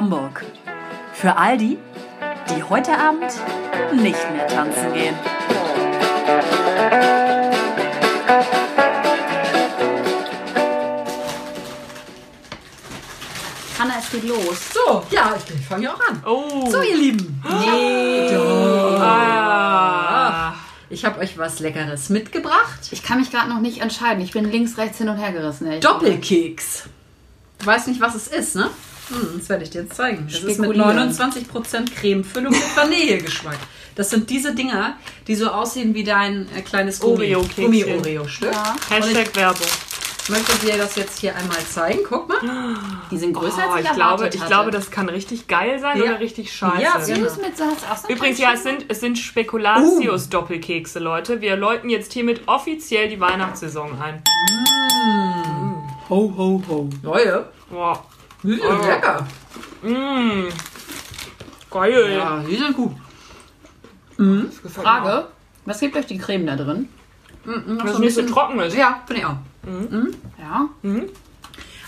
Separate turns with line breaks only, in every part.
Hamburg. Für all die, die heute Abend nicht mehr tanzen gehen. Hanna, es geht los.
So, ja, ich fange ja auch an.
Oh.
So, ihr Lieben. Nee.
Ah.
Ich habe euch was Leckeres mitgebracht.
Ich kann mich gerade noch nicht entscheiden. Ich bin links, rechts hin und her gerissen.
Doppelkeks. Du weißt nicht, was es ist, ne? Hm, das werde ich dir jetzt zeigen. Das ist mit
Spekulieren.
29% Cremefüllung mit Vanillegeschmack. Das sind diese Dinger, die so aussehen wie dein äh, kleines. Gummi-Oreo-Stück.
Ja.
Hashtag Werbung.
Ich möchte dir das jetzt hier einmal zeigen. Guck mal.
Die sind größer
Oh,
als ich
ich, glaube,
erwartet
ich
hatte.
glaube, das kann richtig geil sein
Ja.
oder richtig scheiße.
Ja,
Sie
genau.
müssen mit Salz auch so
Übrigens, ja, es sind, es sind Spekulatius-Doppelkekse, Leute. Wir läuten jetzt hiermit offiziell die Weihnachtssaison ein.
Ho, ho, ho. Neue.
Boah.
Die sind
Oh.
lecker.
Mmh. Geil.
Ja, die sind gut.
Das mir
Frage. Was gibt euch die Creme da drin?
Dass es nicht so trocken ist.
Ja, finde ich auch.
Ja.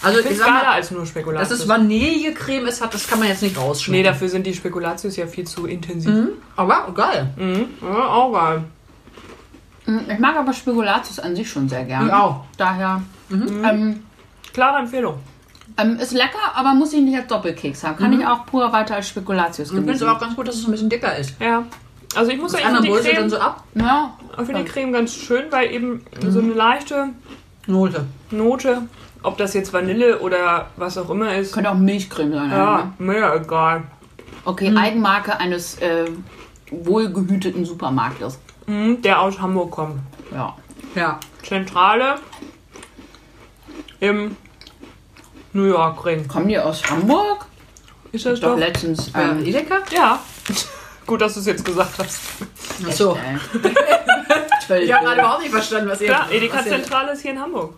Also,
Ich
ich sag mal,
als nur Spekulatius.
dass es Vanillecreme ist, hat, das kann man jetzt nicht
nee,
rausschmecken.
dafür sind die Spekulatius ja viel zu intensiv.
Aber geil.
Mhm. Ja, auch geil.
Mm, Ich mag aber Spekulatius an sich schon sehr gern.
Ich auch.
Daher. Ähm,
Klare Empfehlung.
Ähm, ist lecker, aber muss ich nicht als Doppelkeks haben. Kann ich auch pur weiter als Spekulatius
Ich finde es aber auch ganz gut, dass es ein bisschen dicker ist.
Ja. Also ich muss
Die
sagen, ich finde die,
dann
Creme,
so ab.
Ja.
ich finde die Creme ganz schön, weil eben so eine leichte
Note.
Note, ob das jetzt Vanille oder was auch immer ist,
Könnte auch Milchcreme sein. ne?
ja, mir egal.
Okay, Eigenmarke eines äh, wohlgehüteten Supermarktes.
Mhm, der aus Hamburg kommt.
Ja.
Ja.
Zentrale im New York Ring.
Kommen die aus Hamburg?
Ist das
Doch
doch?
letztens.
Äh,
Ähm,
Edeka?
Ja. Gut, dass du es jetzt gesagt hast.
Achso.
äh, völlig
Ich habe gerade überhaupt nicht verstanden, was ihr...
Klar, Edeka Zentrale ist hier in Hamburg.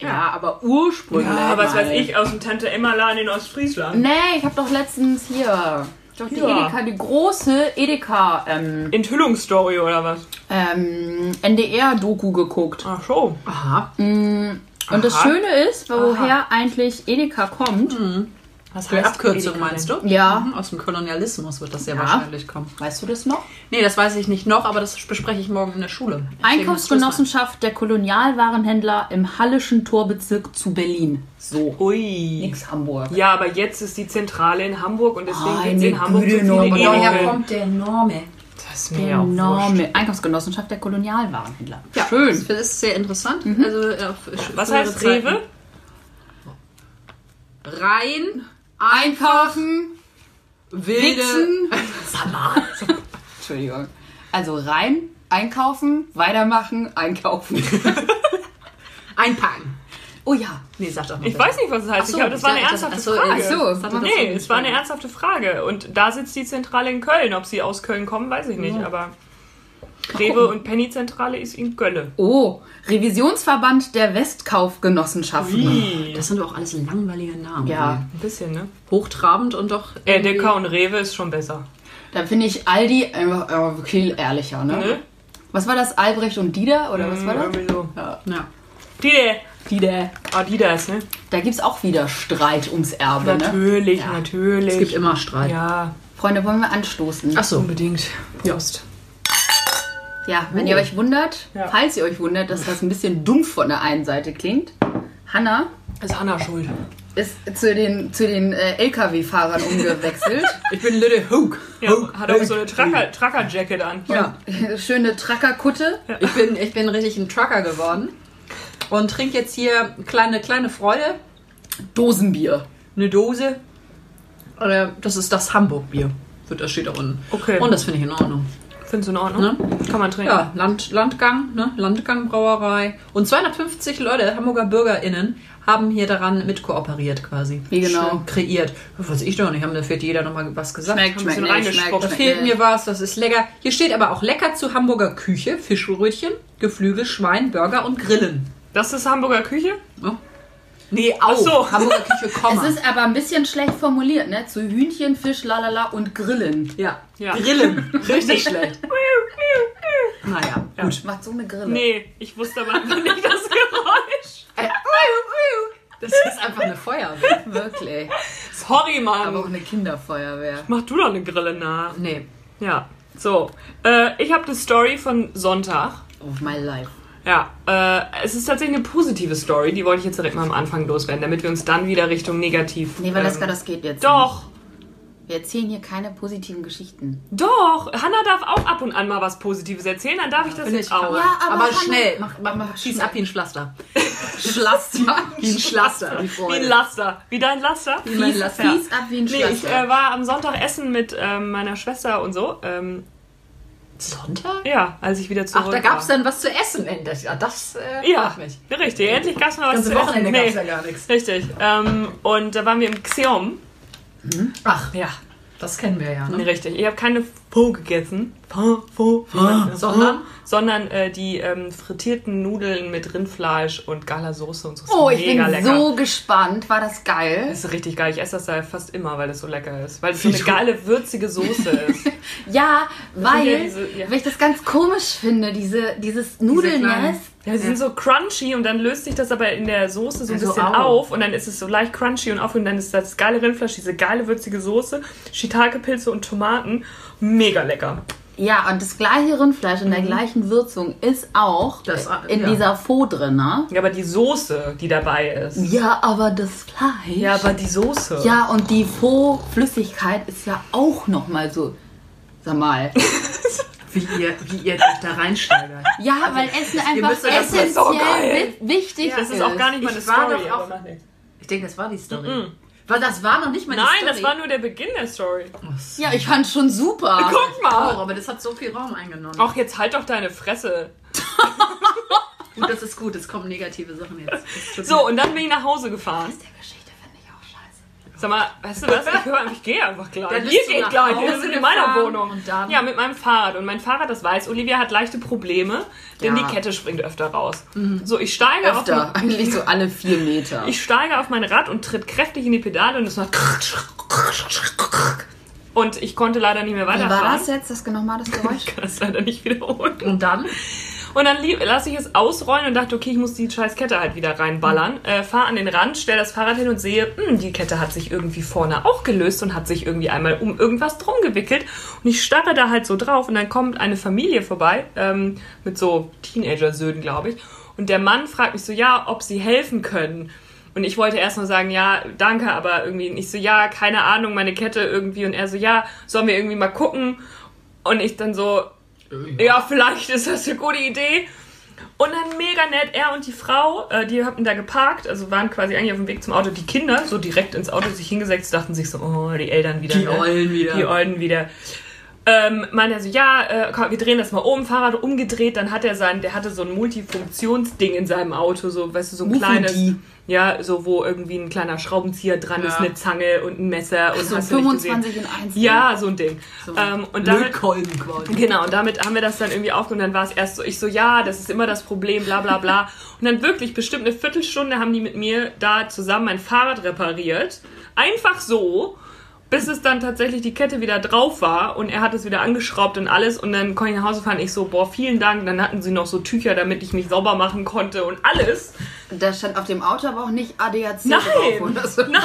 Ja, aber ursprünglich.
Ja, was weiß ich, aus dem Tante Emma Laden in Ostfriesland.
Nee, ich habe doch letztens hier. Doch die
Ja.
Edeka, die große Edeka ähm,
Enthüllungsstory oder was?
ähm, NDR-Doku geguckt.
Ach so.
Aha.
Und das
Aha.
Schöne ist, woher eigentlich Edeka kommt.
Was
Die Abkürzung meinst du?
Ja.
Mhm, Aus dem Kolonialismus wird das sehr
Ja.
wahrscheinlich kommen.
Weißt du das noch?
Nee, das weiß ich nicht noch, aber das bespreche ich morgen in der Schule. Deswegen
Einkaufsgenossenschaft der Kolonialwarenhändler im Hallischen Torbezirk zu Berlin. So.
Ui.
Nix Hamburg.
Ja, aber jetzt ist die Zentrale in Hamburg und deswegen gibt es in Hamburg so
Güte,
viele.
Aber daher
Edeka.
kommt der Name.
Das ist mir ja auch wurscht.
Enorme Einkaufsgenossenschaft der Kolonialwarenhändler.
Ja,
Schön.
Das ist sehr interessant. Also, äh, auf
Was heißt
Zeiten.
Rewe?
Rein,
Einkaufen,
wilde...
Wichsen. Entschuldigung. Also rein, einkaufen, weitermachen, einkaufen.
Einpacken.
Oh ja.
Nee, sag doch mal.
Ich weiß nicht, was es heißt.
Ach so,
ich glaube, das war eine
ja,
ernsthafte
ach so,
Frage.
ach so,
Das das
Nee, es war eine ernsthafte Frage. Und da sitzt die Zentrale in Köln. Ob sie aus Köln kommen, weiß ich nicht. Aber Rewe und Penny-Zentrale ist in Gölle.
Oh, Revisionsverband der Westkaufgenossenschaften.
Ih,
Das sind doch auch alles langweilige Namen.
Ja.
ein bisschen, ne?
Hochtrabend und doch.
Edeka und Rewe ist schon besser.
Da finde ich Aldi einfach äh, viel ehrlicher, ne?
Ne?
Was war das? Albrecht und Dieter? Oder was war das?
So.
Ja.
Die,
Dieter.
Adidas, ne?
Da gibt es auch wieder Streit ums Erbe, ne?
Natürlich, natürlich.
Es gibt immer Streit.
ja,
Freunde, wollen wir anstoßen?
Ach so.
unbedingt. Jost.
Ja, wenn ihr euch wundert,
Ja.
falls ihr euch wundert, dass das ein bisschen dumpf von der einen Seite klingt, Hanna
Ist Hanna schuld.
ist zu den, zu den äh, LKW-Fahrern umgewechselt.
Ich bin Little Hook.
Ja, hat auch so eine Tracker-Jacket an.
Ja.
Schöne Trackerkutte.
Ich bin, ich bin richtig ein Trucker geworden. Und trinke jetzt hier kleine, kleine Freude.
Dosenbier.
Eine Dose. Das ist das Hamburg-Bier. Das steht da unten.
Okay.
Und das finde ich in Ordnung.
Findest du in Ordnung?
Ne?
Kann man trinken.
Ja, Land, Landgang, ne? Landgang Brauerei. Und 250 Leute, Hamburger BürgerInnen, haben hier daran mitkooperiert quasi.
Wie genau?
Schön Kreiert. Was ich doch nicht, haben da fehlt jeder nochmal was gesagt.
Schmeckt, schmeckt,
bisschen
nicht, schmeckt.
Da
schmeckt
fehlt
nicht.
mir was, das ist lecker. Hier steht aber auch lecker zu Hamburger Küche, Fischbrötchen, Geflügel, Schwein, Burger und Grillen.
Das ist Hamburger Küche?
Nee, auch.
so.
Hamburger Küche, Komma.
Es ist aber ein bisschen schlecht formuliert, ne? Zu Hühnchen, Fisch, lalala und Grillen.
ja.
Ja.
Grillen. Richtig schlecht. Naja, gut.
Macht so eine Grille.
Nee, ich wusste aber einfach nicht das Geräusch.
Das ist einfach eine Feuerwehr.
Wirklich.
Sorry, Mann.
Aber auch eine Kinderfeuerwehr.
Mach du doch eine Grille nach.
Nee.
Ja. So. Äh, ich habe eine Story von Sonntag.
Of my life.
Ja, äh, es ist tatsächlich eine positive Story, die wollte ich jetzt direkt mal am Anfang loswerden, damit wir uns dann wieder Richtung negativ.
Nee, weil das,
ähm,
das geht jetzt.
Doch,
Nicht. Wir erzählen hier keine positiven Geschichten.
doch. Hanna darf auch ab und an mal was Positives erzählen, dann darf ich das jetzt
ich
auch.
Ja, aber
aber, schnell. Mach, mach, mach, schieß ab wie ein Pflaster. Schlaster. Wie ein Schlaster. Wie
Wie ein Laster. Wie dein Laster?
Wie mein Laster.
fies ab wie ein
Nee, ich
Schlaster.
äh, war am Sonntag essen mit ähm, meiner Schwester und so. Ähm,
Sonntag?
ja, als ich wieder zurück
Ach, da gab es dann was zu essen endlich. Ja, das äh,
Ja,
mich.
richtig. Endlich gab es mal was zu
Wochenende
essen.
gab es ja gar nichts.
Richtig. Ähm, und da waren wir im Xeom.
Ach,
Ja,
das kennen wir ja. Ne?
richtig. Ich habe keine Pho gegessen. Pho, Pho, Pho.
Sondern?
Sondern äh, die ähm, frittierten Nudeln mit Rindfleisch und Soße und so. Ist
Oh, ich bin
lecker.
so gespannt. War das geil?
Das ist richtig geil. Ich esse das da fast immer, weil das so lecker ist. Weil es so eine geile, würzige Soße ist.
Ja, weil,
ja diese- ja.
weil ich das ganz komisch finde, diese, dieses Nudelnest.
Ja, die sind so crunchy und dann löst sich das aber in der Soße so ein
Also
bisschen
au.
auf und dann ist es so leicht crunchy und auf und dann ist das geile Rindfleisch, diese geile würzige Soße, Shiitake-Pilze und Tomaten. Mega lecker.
Ja, und das gleiche Rindfleisch in der gleichen Würzung ist auch
Das-
in
ja.
dieser Faux drin, ne?
Ja, aber die Soße, die dabei ist.
Ja, aber das Fleisch.
Ja, aber die Soße.
Ja, und die Faux-Flüssigkeit ist ja auch nochmal so. Sag mal.
Wie ihr, wie ihr euch da reinsteigert.
Ja, weil Essen einfach
müsst
ist so geil.
essentiell wi- wichtig
Das ist auch gar nicht
Ich
meine
war
Story.
doch auch-. Ich denke, das war die Story.
Mhm.
Weil das war noch nicht meine
Nein,
Story.
das war nur der Beginn der Story.
Ja, ich fand schon super.
Guck
Oh,
mal.
aber das hat so viel Raum eingenommen.
Ach, jetzt halt doch deine Fresse.
Gut, das ist gut. Es kommen negative Sachen jetzt.
So, und dann bin ich nach Hause gefahren.
Der Geschichte finde ich auch scheiße.
Sag mal, weißt du was? Ich, höre, ich gehe einfach gleich.
Dann
Ihr geht gleich. Wir sind in meiner Wohnung. Ja, mit meinem Fahrrad. Und mein Fahrrad, das weiß, Olivia hat leichte Probleme, denn
Ja.
die Kette springt öfter raus. So, ich steige auf
Öfter, eigentlich so alle vier Meter.
Ich steige auf mein Rad und tritt kräftig in die Pedale und es macht. Und ich konnte leider nicht mehr
Wie
weiterfahren.
war das jetzt, das nochmal das Geräusch?
Ich kann das leider nicht wiederholen.
Und dann?
Und dann lasse ich es ausrollen und dachte, okay, ich muss die scheiß Kette halt wieder reinballern. Äh, fahr an den Rand, stell das Fahrrad hin und sehe, hm, die Kette hat sich irgendwie vorne auch gelöst und hat sich irgendwie einmal um irgendwas drum gewickelt. Und ich starre da halt so drauf und dann kommt eine Familie vorbei, ähm, mit so Teenager-Söhnen, glaube ich. Und der Mann fragt mich so, ja, ob sie helfen können. Und ich wollte erst mal sagen, ja, danke, aber irgendwie nicht so, ja, keine Ahnung, meine Kette irgendwie. Und er so, ja, sollen wir irgendwie mal gucken? Und ich dann so, ja, vielleicht ist das eine gute Idee. Und dann mega nett, er und die Frau, äh, die hatten da geparkt, also waren quasi eigentlich auf dem Weg zum Auto. Die Kinder, so direkt ins Auto sich hingesetzt, dachten sich so, oh, die Eltern wieder.
Die
ne?
Eulen wieder.
Die Eulen wieder. Ähm, meinte er so, ja, äh, komm, wir drehen das mal um, Fahrrad umgedreht, dann hat er sein, der hatte so ein Multifunktionsding in seinem Auto, so, weißt du, so ein
Mufudi.
kleines, ja, so, wo irgendwie ein kleiner Schraubenzieher dran ist,
Ja.
eine Zange und ein Messer und
So
hast du nicht gesehen.
25 in 1.
Ja, so ein Ding. ähm, und damit,
Lötkolben quasi.
Genau, und damit haben wir das dann irgendwie aufgenommen. Dann war es erst so, ich so, ja, das ist immer das Problem, bla bla bla. Und dann wirklich bestimmt eine Viertelstunde haben die mit mir da zusammen mein Fahrrad repariert. Einfach so, bis es dann tatsächlich die Kette wieder drauf war und er hat es wieder angeschraubt und alles. Und dann konnte ich nach Hause fahren. Ich so, boah, vielen Dank. Dann hatten sie noch so Tücher, damit ich mich sauber machen konnte und alles.
Da stand auf dem Auto aber auch nicht ADAC
Nein,
drauf oder so.
nein,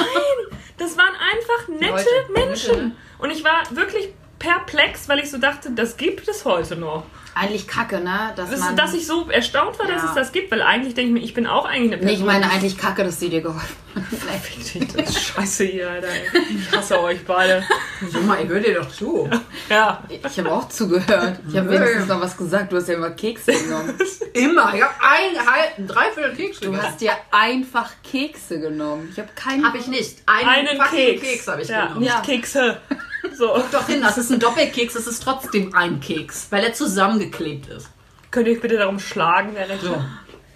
das waren einfach nette
Leute,
Menschen.
Leute, ne?
Und ich war wirklich perplex, weil ich so dachte, das gibt es heute noch.
Eigentlich kacke, ne? Dass,
Das,
man,
dass ich so erstaunt war, dass
Ja.
es das gibt, weil eigentlich denke ich mir, ich bin auch eigentlich eine
Nee,
Person.
ich meine eigentlich kacke, dass sie dir geholfen
das ist scheiße hier, Alter. Ich hasse euch beide.
Sag mal, ich höre dir doch zu.
Ja.
Ich habe auch zugehört. Ich habe wenigstens noch was gesagt. Du hast ja immer Kekse genommen.
Immer. Ich habe ein, halb, ein Dreiviertel Keks
Du
gegessen.
hast dir einfach Kekse genommen. Ich habe keinen.
Hab ich nicht. Einen,
Einen Keks.
Keks habe ich
ja,
genommen.
nicht
Ja.
Kekse. So.
Guck doch hin, das ist ein Doppelkeks, es ist trotzdem ein Keks, weil er zusammengeklebt ist.
Könnt ihr euch bitte darum schlagen, wer recht
So.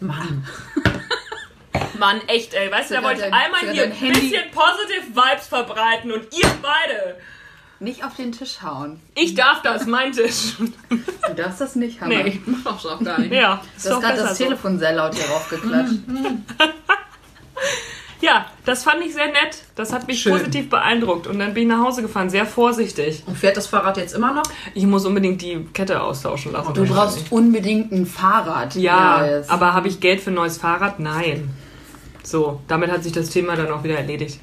Mann.
Mann, echt, ey. Weißt du, da wollte ich einmal hier ein
Handy-
bisschen positive Vibes verbreiten und ihr beide.
Nicht auf den Tisch hauen.
Ich darf das, mein Tisch.
Du darfst das nicht, Hammer.
Nee.
Ich mach das auch gar nicht.
Ja, ist
Du hast gerade das
so.
Telefon sehr laut hier raufgeklatscht.
Ja, das fand ich sehr nett. Das hat mich
Schön.
positiv beeindruckt. Und dann bin ich nach Hause gefahren, sehr vorsichtig.
Und fährt das Fahrrad jetzt immer noch?
Ich muss unbedingt die Kette austauschen lassen.
Du brauchst unbedingt ein Fahrrad.
Ja,
Neues.
aber habe ich Geld für ein neues Fahrrad? Nein. So, damit hat sich das Thema dann auch wieder erledigt.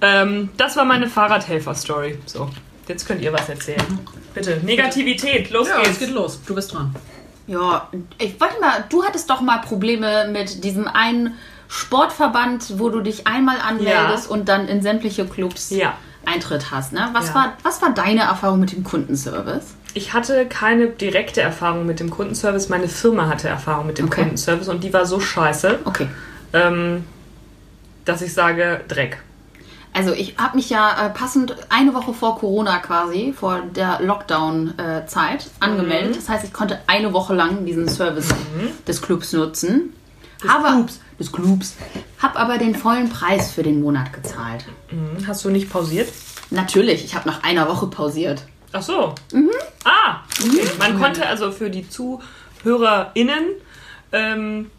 Ähm, das war meine Fahrradhelfer-Story. So, jetzt könnt ihr was erzählen. Bitte, Negativität, los
Ja, es
geht's.
geht los. Du bist dran.
Ja, ich wollte mal, du hattest doch mal Probleme mit diesem einen Sportverband, wo du dich einmal anmeldest
Ja.
und dann in sämtliche Clubs
Ja.
Eintritt hast. Ne? Was,
Ja.
war, was war deine Erfahrung mit dem Kundenservice?
Ich hatte keine direkte Erfahrung mit dem Kundenservice. Meine Firma hatte Erfahrung mit dem
Okay.
Kundenservice und die war so scheiße,
Okay.
ähm, dass ich sage Dreck.
Also ich habe mich ja äh, passend eine Woche vor Corona quasi, vor der Lockdown-Zeit angemeldet. Das heißt, ich konnte eine Woche lang diesen Service des Clubs nutzen. Des Clubs. Des Clubs. Hab aber den vollen Preis für den Monat gezahlt.
Hm, Hast du nicht pausiert?
Natürlich, ich habe nach einer Woche pausiert.
Ach so. Ah, okay. Man konnte also für die ZuhörerInnen ähm,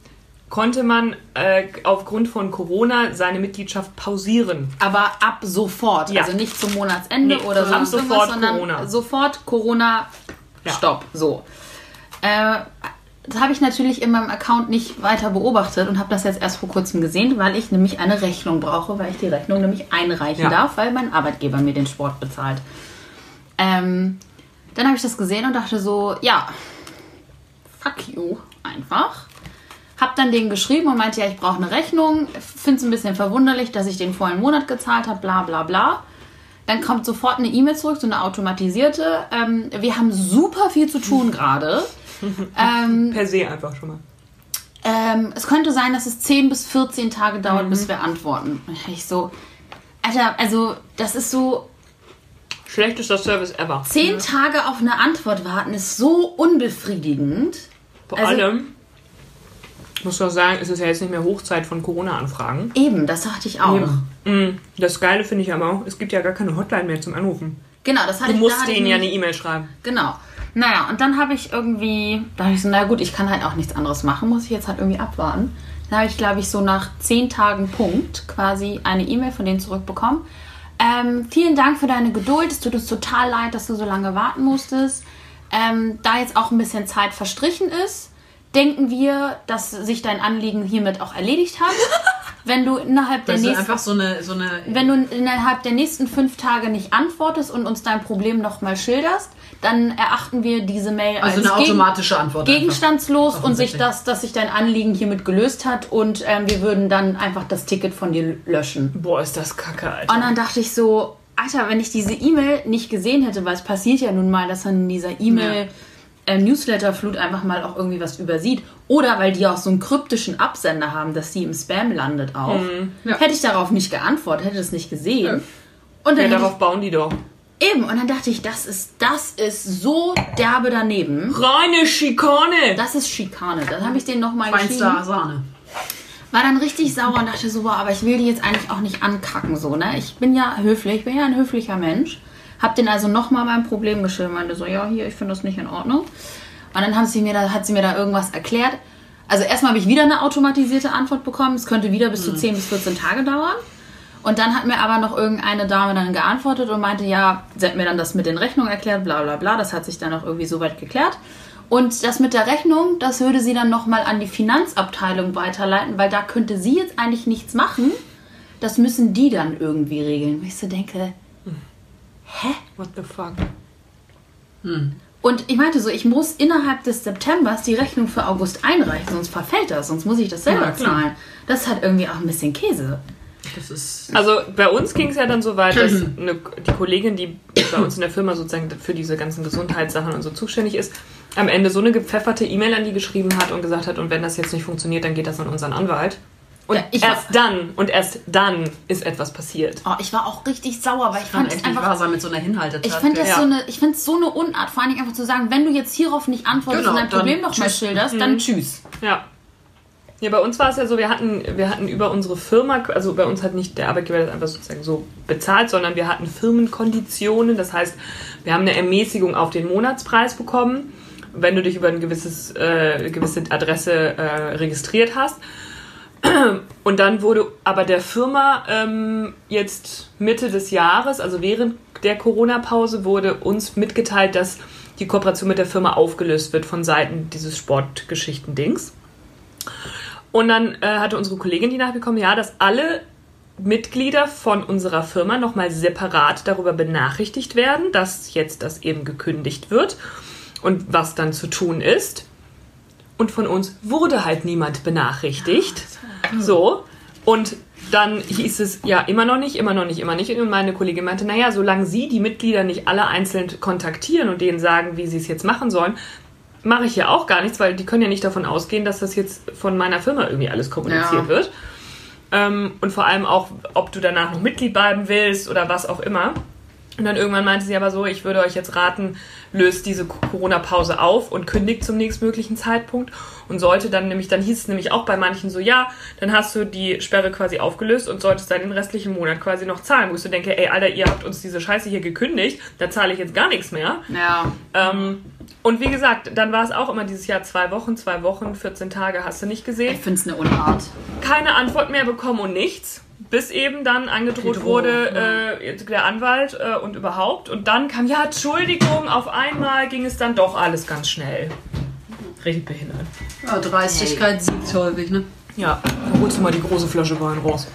konnte man äh, aufgrund von Corona seine Mitgliedschaft pausieren.
Aber ab sofort.
Ja.
Also nicht zum Monatsende
Nee,
oder
ab
sonst
sofort
irgendwas, sondern
Corona.
sofort Corona.
Ja.
Stopp. So. Äh, das habe ich natürlich in meinem Account nicht weiter beobachtet und habe das jetzt erst vor kurzem gesehen, weil ich nämlich eine Rechnung brauche, weil ich die Rechnung nämlich einreichen
Ja.
darf, weil mein Arbeitgeber mir den Sport bezahlt. Ähm, dann habe ich das gesehen und dachte so, ja, fuck you, einfach. Hab dann denen geschrieben und meinte, ja, ich brauche eine Rechnung. Finde es ein bisschen verwunderlich, dass ich den vollen Monat gezahlt habe, bla bla bla. Dann kommt sofort eine E-Mail zurück, so eine automatisierte. Ähm, wir haben super viel zu tun gerade. ähm,
Per se einfach schon mal.
ähm, es könnte sein, dass es 10 bis 14 Tage dauert, bis wir antworten. Ich so, Alter, also das ist so,
Schlechtester Service ever.
10 Tage auf eine Antwort warten ist so unbefriedigend.
Vor
Also-
allem, muss doch sagen, es ist ja jetzt nicht mehr Hochzeit von Corona-Anfragen.
Eben, das dachte ich auch.
Mm, Das Geile finde ich aber auch, es gibt ja gar keine Hotline mehr zum Anrufen.
Genau, das hatte
Du
ich
musst
hatte ich
denen ja eine E-Mail schreiben.
Genau. Naja, und dann habe ich irgendwie, da dachte ich so, na gut, ich kann halt auch nichts anderes machen, muss ich jetzt halt irgendwie abwarten. Dann habe ich, glaube ich, so nach zehn Tagen Punkt quasi eine E-Mail von denen zurückbekommen. Ähm, vielen Dank für deine Geduld. Es tut uns total leid, dass du so lange warten musstest. Ähm, da jetzt auch ein bisschen Zeit verstrichen ist, denken wir, dass sich dein Anliegen hiermit auch erledigt hat. Wenn du innerhalb der
Das ist
nächsten
einfach so eine, so eine
wenn du innerhalb der nächsten fünf Tage nicht antwortest und uns dein Problem nochmal schilderst, dann erachten wir diese Mail
also
als
eine automatische Antwort.
gegenstandslos und sich das, dass sich dein Anliegen hiermit gelöst hat und ähm, wir würden dann einfach das Ticket von dir löschen.
Boah, ist das kacke, Alter.
Und dann dachte ich so, Alter, wenn ich diese E-Mail nicht gesehen hätte, weil es passiert ja nun mal, dass dann in dieser E-Mail ähm, Newsletter-Flut einfach mal auch irgendwie was übersieht. Oder weil die auch so einen kryptischen Absender haben, dass die im Spam landet auch.
Ja.
Hätte ich darauf nicht geantwortet, hätte es nicht gesehen. Und dann
ja, darauf bauen die doch.
ich, eben, und dann dachte ich, das ist, das ist so derbe daneben.
Reine Schikane!
Das ist Schikane. Dann habe ich den nochmal
Feinster
geschrieben.
Sahne.
War dann richtig sauer und dachte so, boah, aber ich will die jetzt eigentlich auch nicht ankacken, so, ne? Ich bin ja höflich, ich bin ja ein höflicher Mensch. Hab den also nochmal mein Problem geschildert, meinte so, ja, hier, ich finde das nicht in Ordnung. Und dann haben sie mir da, hat sie mir da irgendwas erklärt. Also erstmal habe ich wieder eine automatisierte Antwort bekommen. Es könnte wieder bis zu 10 bis 14 Tage dauern. Und dann hat mir aber noch irgendeine Dame dann geantwortet und meinte, ja, sie hat mir dann das mit den Rechnungen erklärt, bla bla bla. Das hat sich dann auch irgendwie soweit geklärt. Und das mit der Rechnung, das würde sie dann nochmal an die Finanzabteilung weiterleiten, weil da könnte sie jetzt eigentlich nichts machen. Das müssen die dann irgendwie regeln. Wo ich so denke,
What the fuck?
Und ich meinte so, ich muss innerhalb des Septembers die Rechnung für August einreichen, sonst verfällt das, sonst muss ich das selber
Ja,
zahlen. Das ist halt irgendwie auch ein bisschen Käse.
Das ist.
Also bei uns ging es ja dann so weit, dass eine, die Kollegin, die bei uns in der Firma sozusagen für diese ganzen Gesundheitssachen und so zuständig ist, am Ende so eine gepfefferte E-Mail an die geschrieben hat und gesagt hat, und wenn das jetzt nicht funktioniert, dann geht das an unseren Anwalt. Und
Ja, ich war-
erst dann, und erst dann ist etwas passiert.
Oh, ich war auch richtig sauer, weil ich fand es einfach
sein mit so einer Hinhaltetat.
Ich finde das
Ja.
so eine, ich finde so eine Unart, vor allen Dingen einfach zu sagen, wenn du jetzt hierauf nicht antwortest
Genau,
und dein
dann
Problem noch mal
tschüss.
schilderst, dann tschüss.
Ja. Ja, bei uns war es ja so, wir hatten, wir hatten über unsere Firma, also bei uns hat nicht der Arbeitgeber das einfach sozusagen so bezahlt, sondern wir hatten Firmenkonditionen. Das heißt, wir haben eine Ermäßigung auf den Monatspreis bekommen, wenn du dich über eine gewisses, äh, gewisse Adresse äh, registriert hast. Und dann wurde aber der Firma ähm, jetzt Mitte des Jahres, also während der Corona-Pause, wurde uns mitgeteilt, dass die Kooperation mit der Firma aufgelöst wird von Seiten dieses Sportgeschichten-Dings. Und dann äh, hatte unsere Kollegin die nachbekommen, ja, dass alle Mitglieder von unserer Firma nochmal separat darüber benachrichtigt werden, dass jetzt das eben gekündigt wird und was dann zu tun ist. Und von uns wurde halt niemand benachrichtigt. So. Und dann hieß es ja immer noch nicht, immer noch nicht, immer nicht. Und meine Kollegin meinte, naja, solange Sie die Mitglieder nicht alle einzeln kontaktieren und denen sagen, wie sie es jetzt machen sollen, mache ich ja auch gar nichts, weil die können ja nicht davon ausgehen, dass das jetzt von meiner Firma irgendwie alles kommuniziert
Ja.
wird. Ähm, und vor allem auch, ob du danach noch Mitglied bleiben willst oder was auch immer. Und dann irgendwann meinte sie aber so, ich würde euch jetzt raten, löst diese Corona-Pause auf und kündigt zum nächstmöglichen Zeitpunkt. Und sollte dann nämlich, dann hieß es nämlich auch bei manchen so, ja, dann hast du die Sperre quasi aufgelöst und solltest dann den restlichen Monat quasi noch zahlen. Wo ich so denke, ey, Alter, ihr habt uns diese Scheiße hier gekündigt, da zahle ich jetzt gar nichts mehr.
Ja.
Ähm, und wie gesagt, dann war es auch immer dieses Jahr zwei Wochen, zwei Wochen, 14 Tage hast du nicht gesehen
Ich finde es eine Unart.
keine Antwort mehr bekommen und nichts. Bis eben dann angedroht
Drohung,
wurde, äh, der Anwalt äh, und überhaupt. Und dann kam, ja, Entschuldigung, auf einmal ging es dann doch alles ganz schnell. Richtig behindert.
Ja, Dreistigkeit siegt häufig, ne?
Ja, dann holst du mal die große Flasche Wein raus.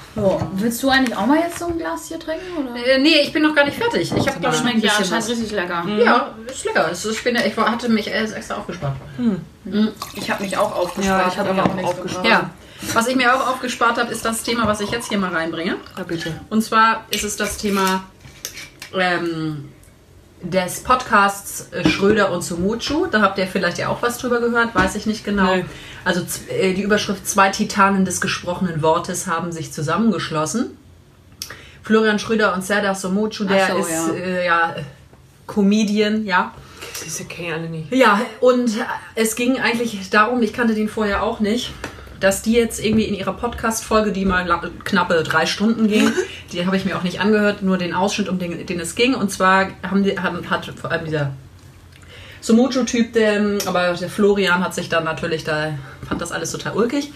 Willst du eigentlich auch mal jetzt so ein Glas hier trinken? Oder?
Äh, nee, ich bin noch gar nicht fertig. Ich habe glaube ich noch ein
Schmeckt ja
bisschen was.
richtig lecker.
Ja, ist lecker. Es ist, ich, bin, ich hatte mich erst extra aufgespart.
Ich habe mich auch aufgespart.
Ja, ich hab mich auch
nichts
aufgespart.
Ja. Was ich mir auch aufgespart habe, ist das Thema, was ich jetzt hier mal reinbringe.
Ja, bitte.
Und zwar ist es das Thema ähm, des Podcasts Schröder und Sumuchu. Da habt ihr vielleicht ja auch was drüber gehört, weiß ich nicht genau.
Nee.
Also äh, die Überschrift Zwei Titanen des gesprochenen Wortes haben sich zusammengeschlossen. Florian Schröder und Serdar Somucu, der
so,
ist
ja.
äh, ja Comedian, ja.
Diese kennen ja alle nicht.
Ja, und es ging eigentlich darum, ich kannte den vorher auch nicht, dass die jetzt irgendwie in ihrer Podcast-Folge, die mal knappe drei Stunden ging, die habe ich mir auch nicht angehört, nur den Ausschnitt, um den, den es ging. Und zwar haben die, haben, hat vor allem dieser Sumocho-Typ, der, aber der Florian hat sich dann natürlich, da fand das alles total ulkig,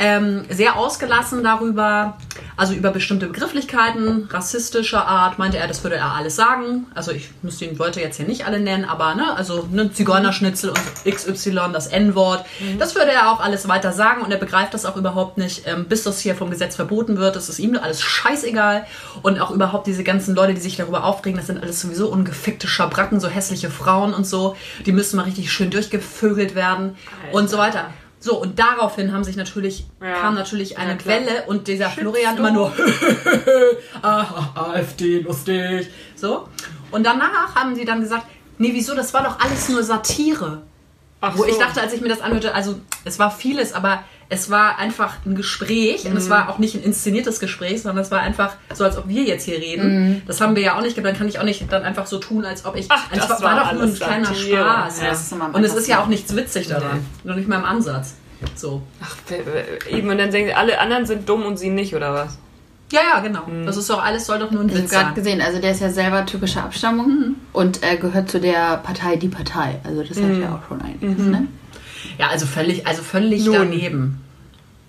ähm, sehr ausgelassen darüber, also über bestimmte Begrifflichkeiten, rassistischer Art, meinte er, das würde er alles sagen. Also ich müsste ihn Wörter jetzt hier nicht alle nennen, aber ne, also ne, Zigeunerschnitzel und XY, das N-Wort, das würde er auch alles weiter sagen und er begreift das auch überhaupt nicht, ähm, bis das hier vom Gesetz verboten wird. Das ist ihm alles scheißegal und auch überhaupt diese ganzen Leute, die sich darüber aufregen, das sind alles sowieso ungefickte Schabracken, so hässliche Frauen und so, die müssen mal richtig schön durchgevögelt werden und so weiter. So, und daraufhin haben sich natürlich,
Ja.
kam natürlich eine
Ja.
Welle und dieser Florian immer nur ah, AfD, lustig. So. Und danach haben sie dann gesagt, nee, wieso, das war doch alles nur Satire.
Ach
Wo ich
so.
dachte, als ich mir das anhörte, also es war vieles, aber es war einfach ein Gespräch und es war auch nicht ein inszeniertes Gespräch, sondern es war einfach so, als ob wir jetzt hier reden. Das haben wir ja auch nicht, dann kann ich auch nicht dann einfach so tun, als ob ich.
Ach,
es
das
war,
war
doch nur ein kleiner. Spaß.
Ja,
und es ist ja auch nichts witzig daran. Nur nicht mal im Ansatz. So.
Ach, eben, und dann denken sie, alle anderen sind dumm und sie nicht, oder was?
Ja, ja, genau. Das ist doch alles, soll doch nur ein
Ich habe
Witz
gerade gesehen, also der ist ja selber türkischer Abstammung und äh, gehört zu der Partei Die Partei. Also das hat ja auch schon einiges, ne?
Ja, also völlig, also völlig
Nun.
daneben.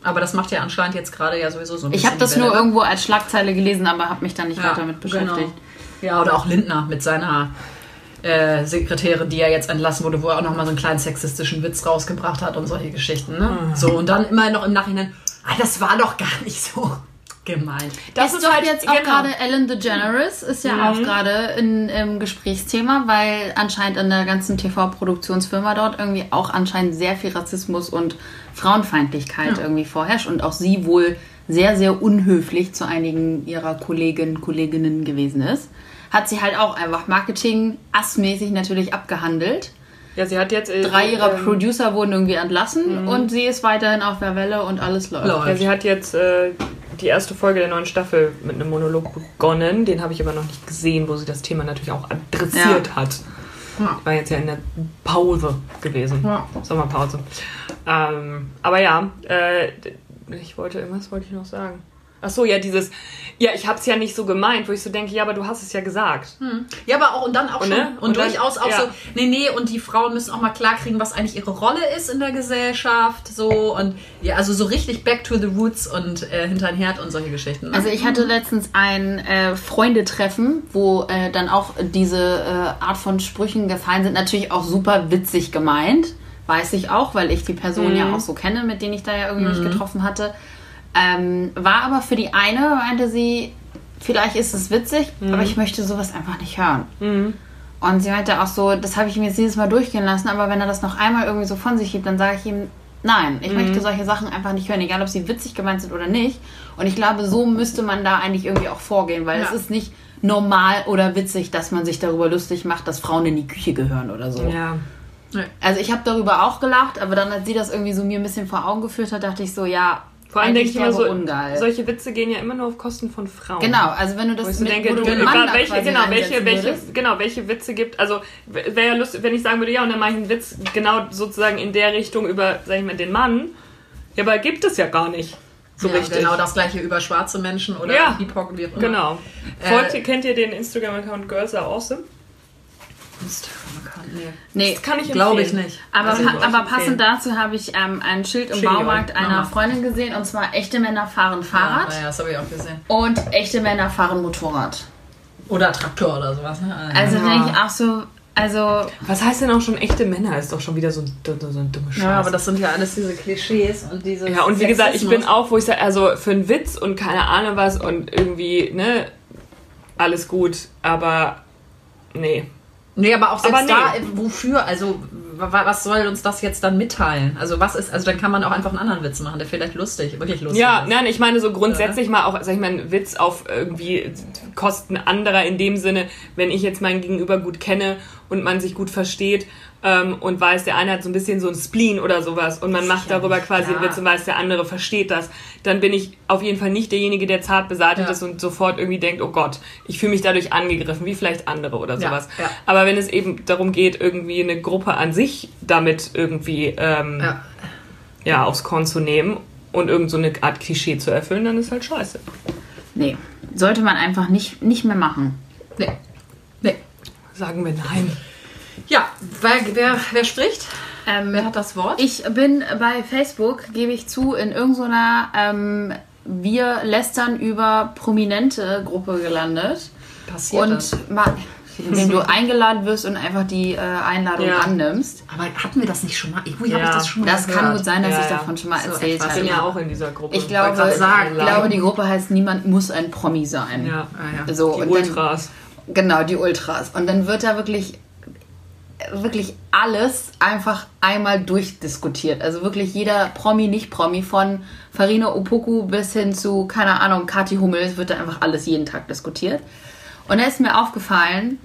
Aber das macht ja anscheinend jetzt gerade ja sowieso so ein
Ich
bisschen
habe das nur irgendwo als Schlagzeile gelesen, aber habe mich dann nicht weiter mit beschäftigt.
Genau. Ja, oder auch Lindner mit seiner äh, Sekretärin, die ja jetzt entlassen wurde, wo er auch nochmal so einen kleinen sexistischen Witz rausgebracht hat und solche Geschichten. Ne?
Ah.
So, und dann immer noch im Nachhinein, ah, das war doch gar nicht so gemeint.
Das ist doch jetzt auch
genau.
gerade Ellen DeGeneres, ist ja auch gerade ein im Gesprächsthema, weil anscheinend in der ganzen TV-Produktionsfirma dort irgendwie auch anscheinend sehr viel Rassismus und Frauenfeindlichkeit irgendwie vorherrscht und auch sie wohl sehr, sehr unhöflich zu einigen ihrer Kolleginnen Kolleginnen gewesen ist. Hat sie halt auch einfach Marketing-assmäßig natürlich abgehandelt.
Ja, sie hat jetzt. äh,
Drei ihrer
ähm,
Producer wurden irgendwie entlassen und sie ist weiterhin auf der Welle und alles läuft.
Läuft.
Ja, sie hat jetzt äh, die erste Folge der neuen Staffel mit einem Monolog begonnen. Den habe ich aber noch nicht gesehen, wo sie das Thema natürlich auch adressiert hat.
Ja.
Ich war jetzt ja in der Pause gewesen.
Ja.
Sommerpause. Ähm, aber ja, äh, ich wollte, irgendwas wollte ich noch sagen. Ach so, ja, dieses, ja, ich habe es ja nicht so gemeint, wo ich so denke, ja, aber du hast es ja gesagt.
Ja, aber auch und dann auch
Und,
schon
ne?
und,
Und dann-
durchaus auch
ja.
so, nee, nee, und die Frauen müssen auch mal klarkriegen, was eigentlich ihre Rolle ist in der Gesellschaft, so und ja, also so richtig back to the roots und äh, hinter den Herd und solche Geschichten. Ne?
Also ich hatte letztens ein äh, Freundetreffen, wo äh, dann auch diese äh, Art von Sprüchen gefallen sind. Natürlich auch super witzig gemeint, weiß ich auch, weil ich die Person ja auch so kenne, mit denen ich da ja irgendwie mich getroffen hatte. Ähm, war aber für die eine, meinte sie, vielleicht ist es witzig,
Mhm.
aber ich möchte sowas einfach nicht hören. Und sie meinte auch so, das habe ich mir jetzt jedes Mal durchgehen lassen, aber wenn er das noch einmal irgendwie so von sich gibt, dann sage ich ihm, nein, ich möchte
Mhm.
solche Sachen einfach nicht hören, egal ob sie witzig gemeint sind oder nicht. Und ich glaube, so müsste man da eigentlich irgendwie auch vorgehen, weil
Ja.
es ist nicht normal oder witzig, dass man sich darüber lustig macht, dass Frauen in die Küche gehören oder so.
Ja.
Also ich habe darüber auch gelacht, aber dann, als sie das irgendwie so mir ein bisschen vor Augen geführt hat, dachte ich so, ja,
Vor allem denke ich immer so,
ungeil.
solche Witze gehen ja immer nur auf Kosten von Frauen.
Genau, also wenn du das mit,
denke,
du einen Mann
welche, genau, welche, welche, genau, welche Witze gibt, also wäre ja lustig, wenn ich sagen würde, ja, und dann mache ich einen Witz genau sozusagen in der Richtung über, sag ich mal, den Mann. Ja, aber gibt es ja gar nicht. So
ja,
richtig.
Genau das gleiche über schwarze Menschen oder
Ja.
BIPOC und wie auch immer.
Genau.
Äh,
Folgt ihr, kennt ihr den Instagram-Account Girls Are Awesome?
Nee.
Nee,
Das kann ich
Glaube ich nicht.
aber,
Also,
pa aber passend
empfehlen.
dazu habe ich ähm, ein Schild im
Schild ihr
Baumarkt einer
Mama.
Freundin gesehen und zwar echte Männer fahren Fahrrad
Ja, ja, das habe ich auch gesehen.
und echte Männer fahren Motorrad.
Oder Traktor oder sowas. Ne?
Also
Ja.
denke ich auch so, also
Was heißt denn auch schon echte Männer? Ist doch schon wieder so, ein- so ein dumme Scheiß.
ja, aber das sind ja alles diese Klischees und diese.
Ja, und wie gesagt, ich bin auch, wo ich sage, also für einen Witz und keine Ahnung was und irgendwie, ne, alles gut, aber nee.
Nee, aber auch selbst
Aber nee.
da, wofür? Also, wa- was soll uns das jetzt dann mitteilen? Also, was ist, also dann kann man auch einfach einen anderen Witz machen, der vielleicht lustig, wirklich lustig
Ja,
ist.
nein, ich meine so grundsätzlich mal auch, sag ich mal, einen Witz auf irgendwie Kosten anderer in dem Sinne, wenn ich jetzt mein Gegenüber gut kenne und man sich gut versteht ähm, und weiß, der eine hat so ein bisschen so ein Spleen oder sowas und man macht darüber quasi einen. Witz und weiß, der andere versteht das, dann bin ich auf jeden Fall nicht derjenige, der zart beseitigt
Ja.
ist und sofort irgendwie denkt, oh Gott, ich fühle mich dadurch angegriffen, wie vielleicht andere oder
Ja,
sowas.
ja.
Aber wenn es eben darum geht, irgendwie eine Gruppe an sich damit irgendwie ähm,
Ja.
ja, aufs Korn zu nehmen und irgend so eine Art Klischee zu erfüllen, dann ist halt scheiße.
nee, sollte man einfach nicht, nicht mehr machen.
Nee. Nee.
Sagen wir nein.
Ja, wer, wer, wer spricht?
Ähm,
Wer hat das Wort?
Ich bin bei Facebook, gebe ich zu, in irgendeiner ähm, Wir lästern über prominente Gruppe gelandet.
Passiert das?
Und mal, indem du eingeladen wirst und einfach die äh, Einladung
Ja.
annimmst.
Aber hatten wir das nicht schon mal? Irgendwie habe
Ja.
ich das schon mal
Das
gehört.
kann gut sein, dass
Ja,
ich
ja.
davon schon mal
So
erzählt
etwas.
Ich
habe.
bin ja auch in dieser Gruppe.
Ich glaube,
grad sagen,
ich glaube, die Gruppe heißt Niemand muss ein Promi sein.
Ja.
Ah, ja.
So,
Die
und
Ultras.
Dann, genau, die Ultras. Und dann wird da wirklich, wirklich alles einfach einmal durchdiskutiert. Also wirklich jeder Promi, nicht Promi, von Farina Opoku bis hin zu, keine Ahnung, Kathi Hummels, wird da einfach alles jeden Tag diskutiert. Und da ist mir aufgefallen,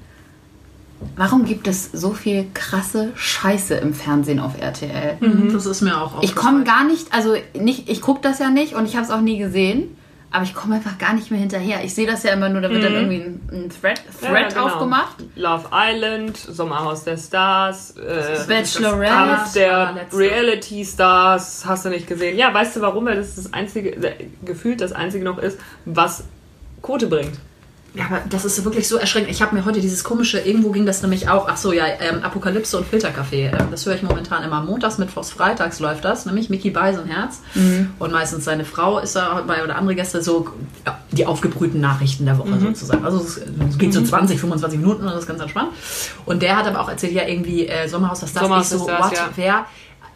warum gibt es so viel krasse Scheiße im Fernsehen auf RTL?
Mhm, Das ist mir auch
Ich komme gar nicht, also nicht, ich gucke das ja nicht und ich habe es auch nie gesehen, aber ich komme einfach gar nicht mehr hinterher. Ich sehe das ja immer nur, da wird dann irgendwie ein, ein Thread,
Ja,
Thread
genau.
aufgemacht.
Love Island, Sommerhaus der Stars, äh,
Bachelorette.
Kampf der. Reality Stars, hast du nicht gesehen. Ja, weißt du warum? Weil das das einzige, gefühlt das einzige noch ist, was Quote bringt.
Ja, aber das ist wirklich so erschreckend. Ich habe mir heute dieses komische, irgendwo ging das nämlich auch, ach so, ja, ähm, Apokalypse und Filterkaffee. Ähm, das höre ich momentan immer montags, mittwochs, freitags läuft das, nämlich Mickey Beisenherz. Und meistens seine Frau ist da bei oder andere Gäste so ja, die aufgebrühten Nachrichten der Woche sozusagen. Also es, geht so 20, 25 Minuten und das ist ganz entspannt. Und der hat aber auch erzählt, ja, irgendwie äh, Sommerhaus, das das
Sommerhaus
ich so,
Stars,
what,
ja.
wer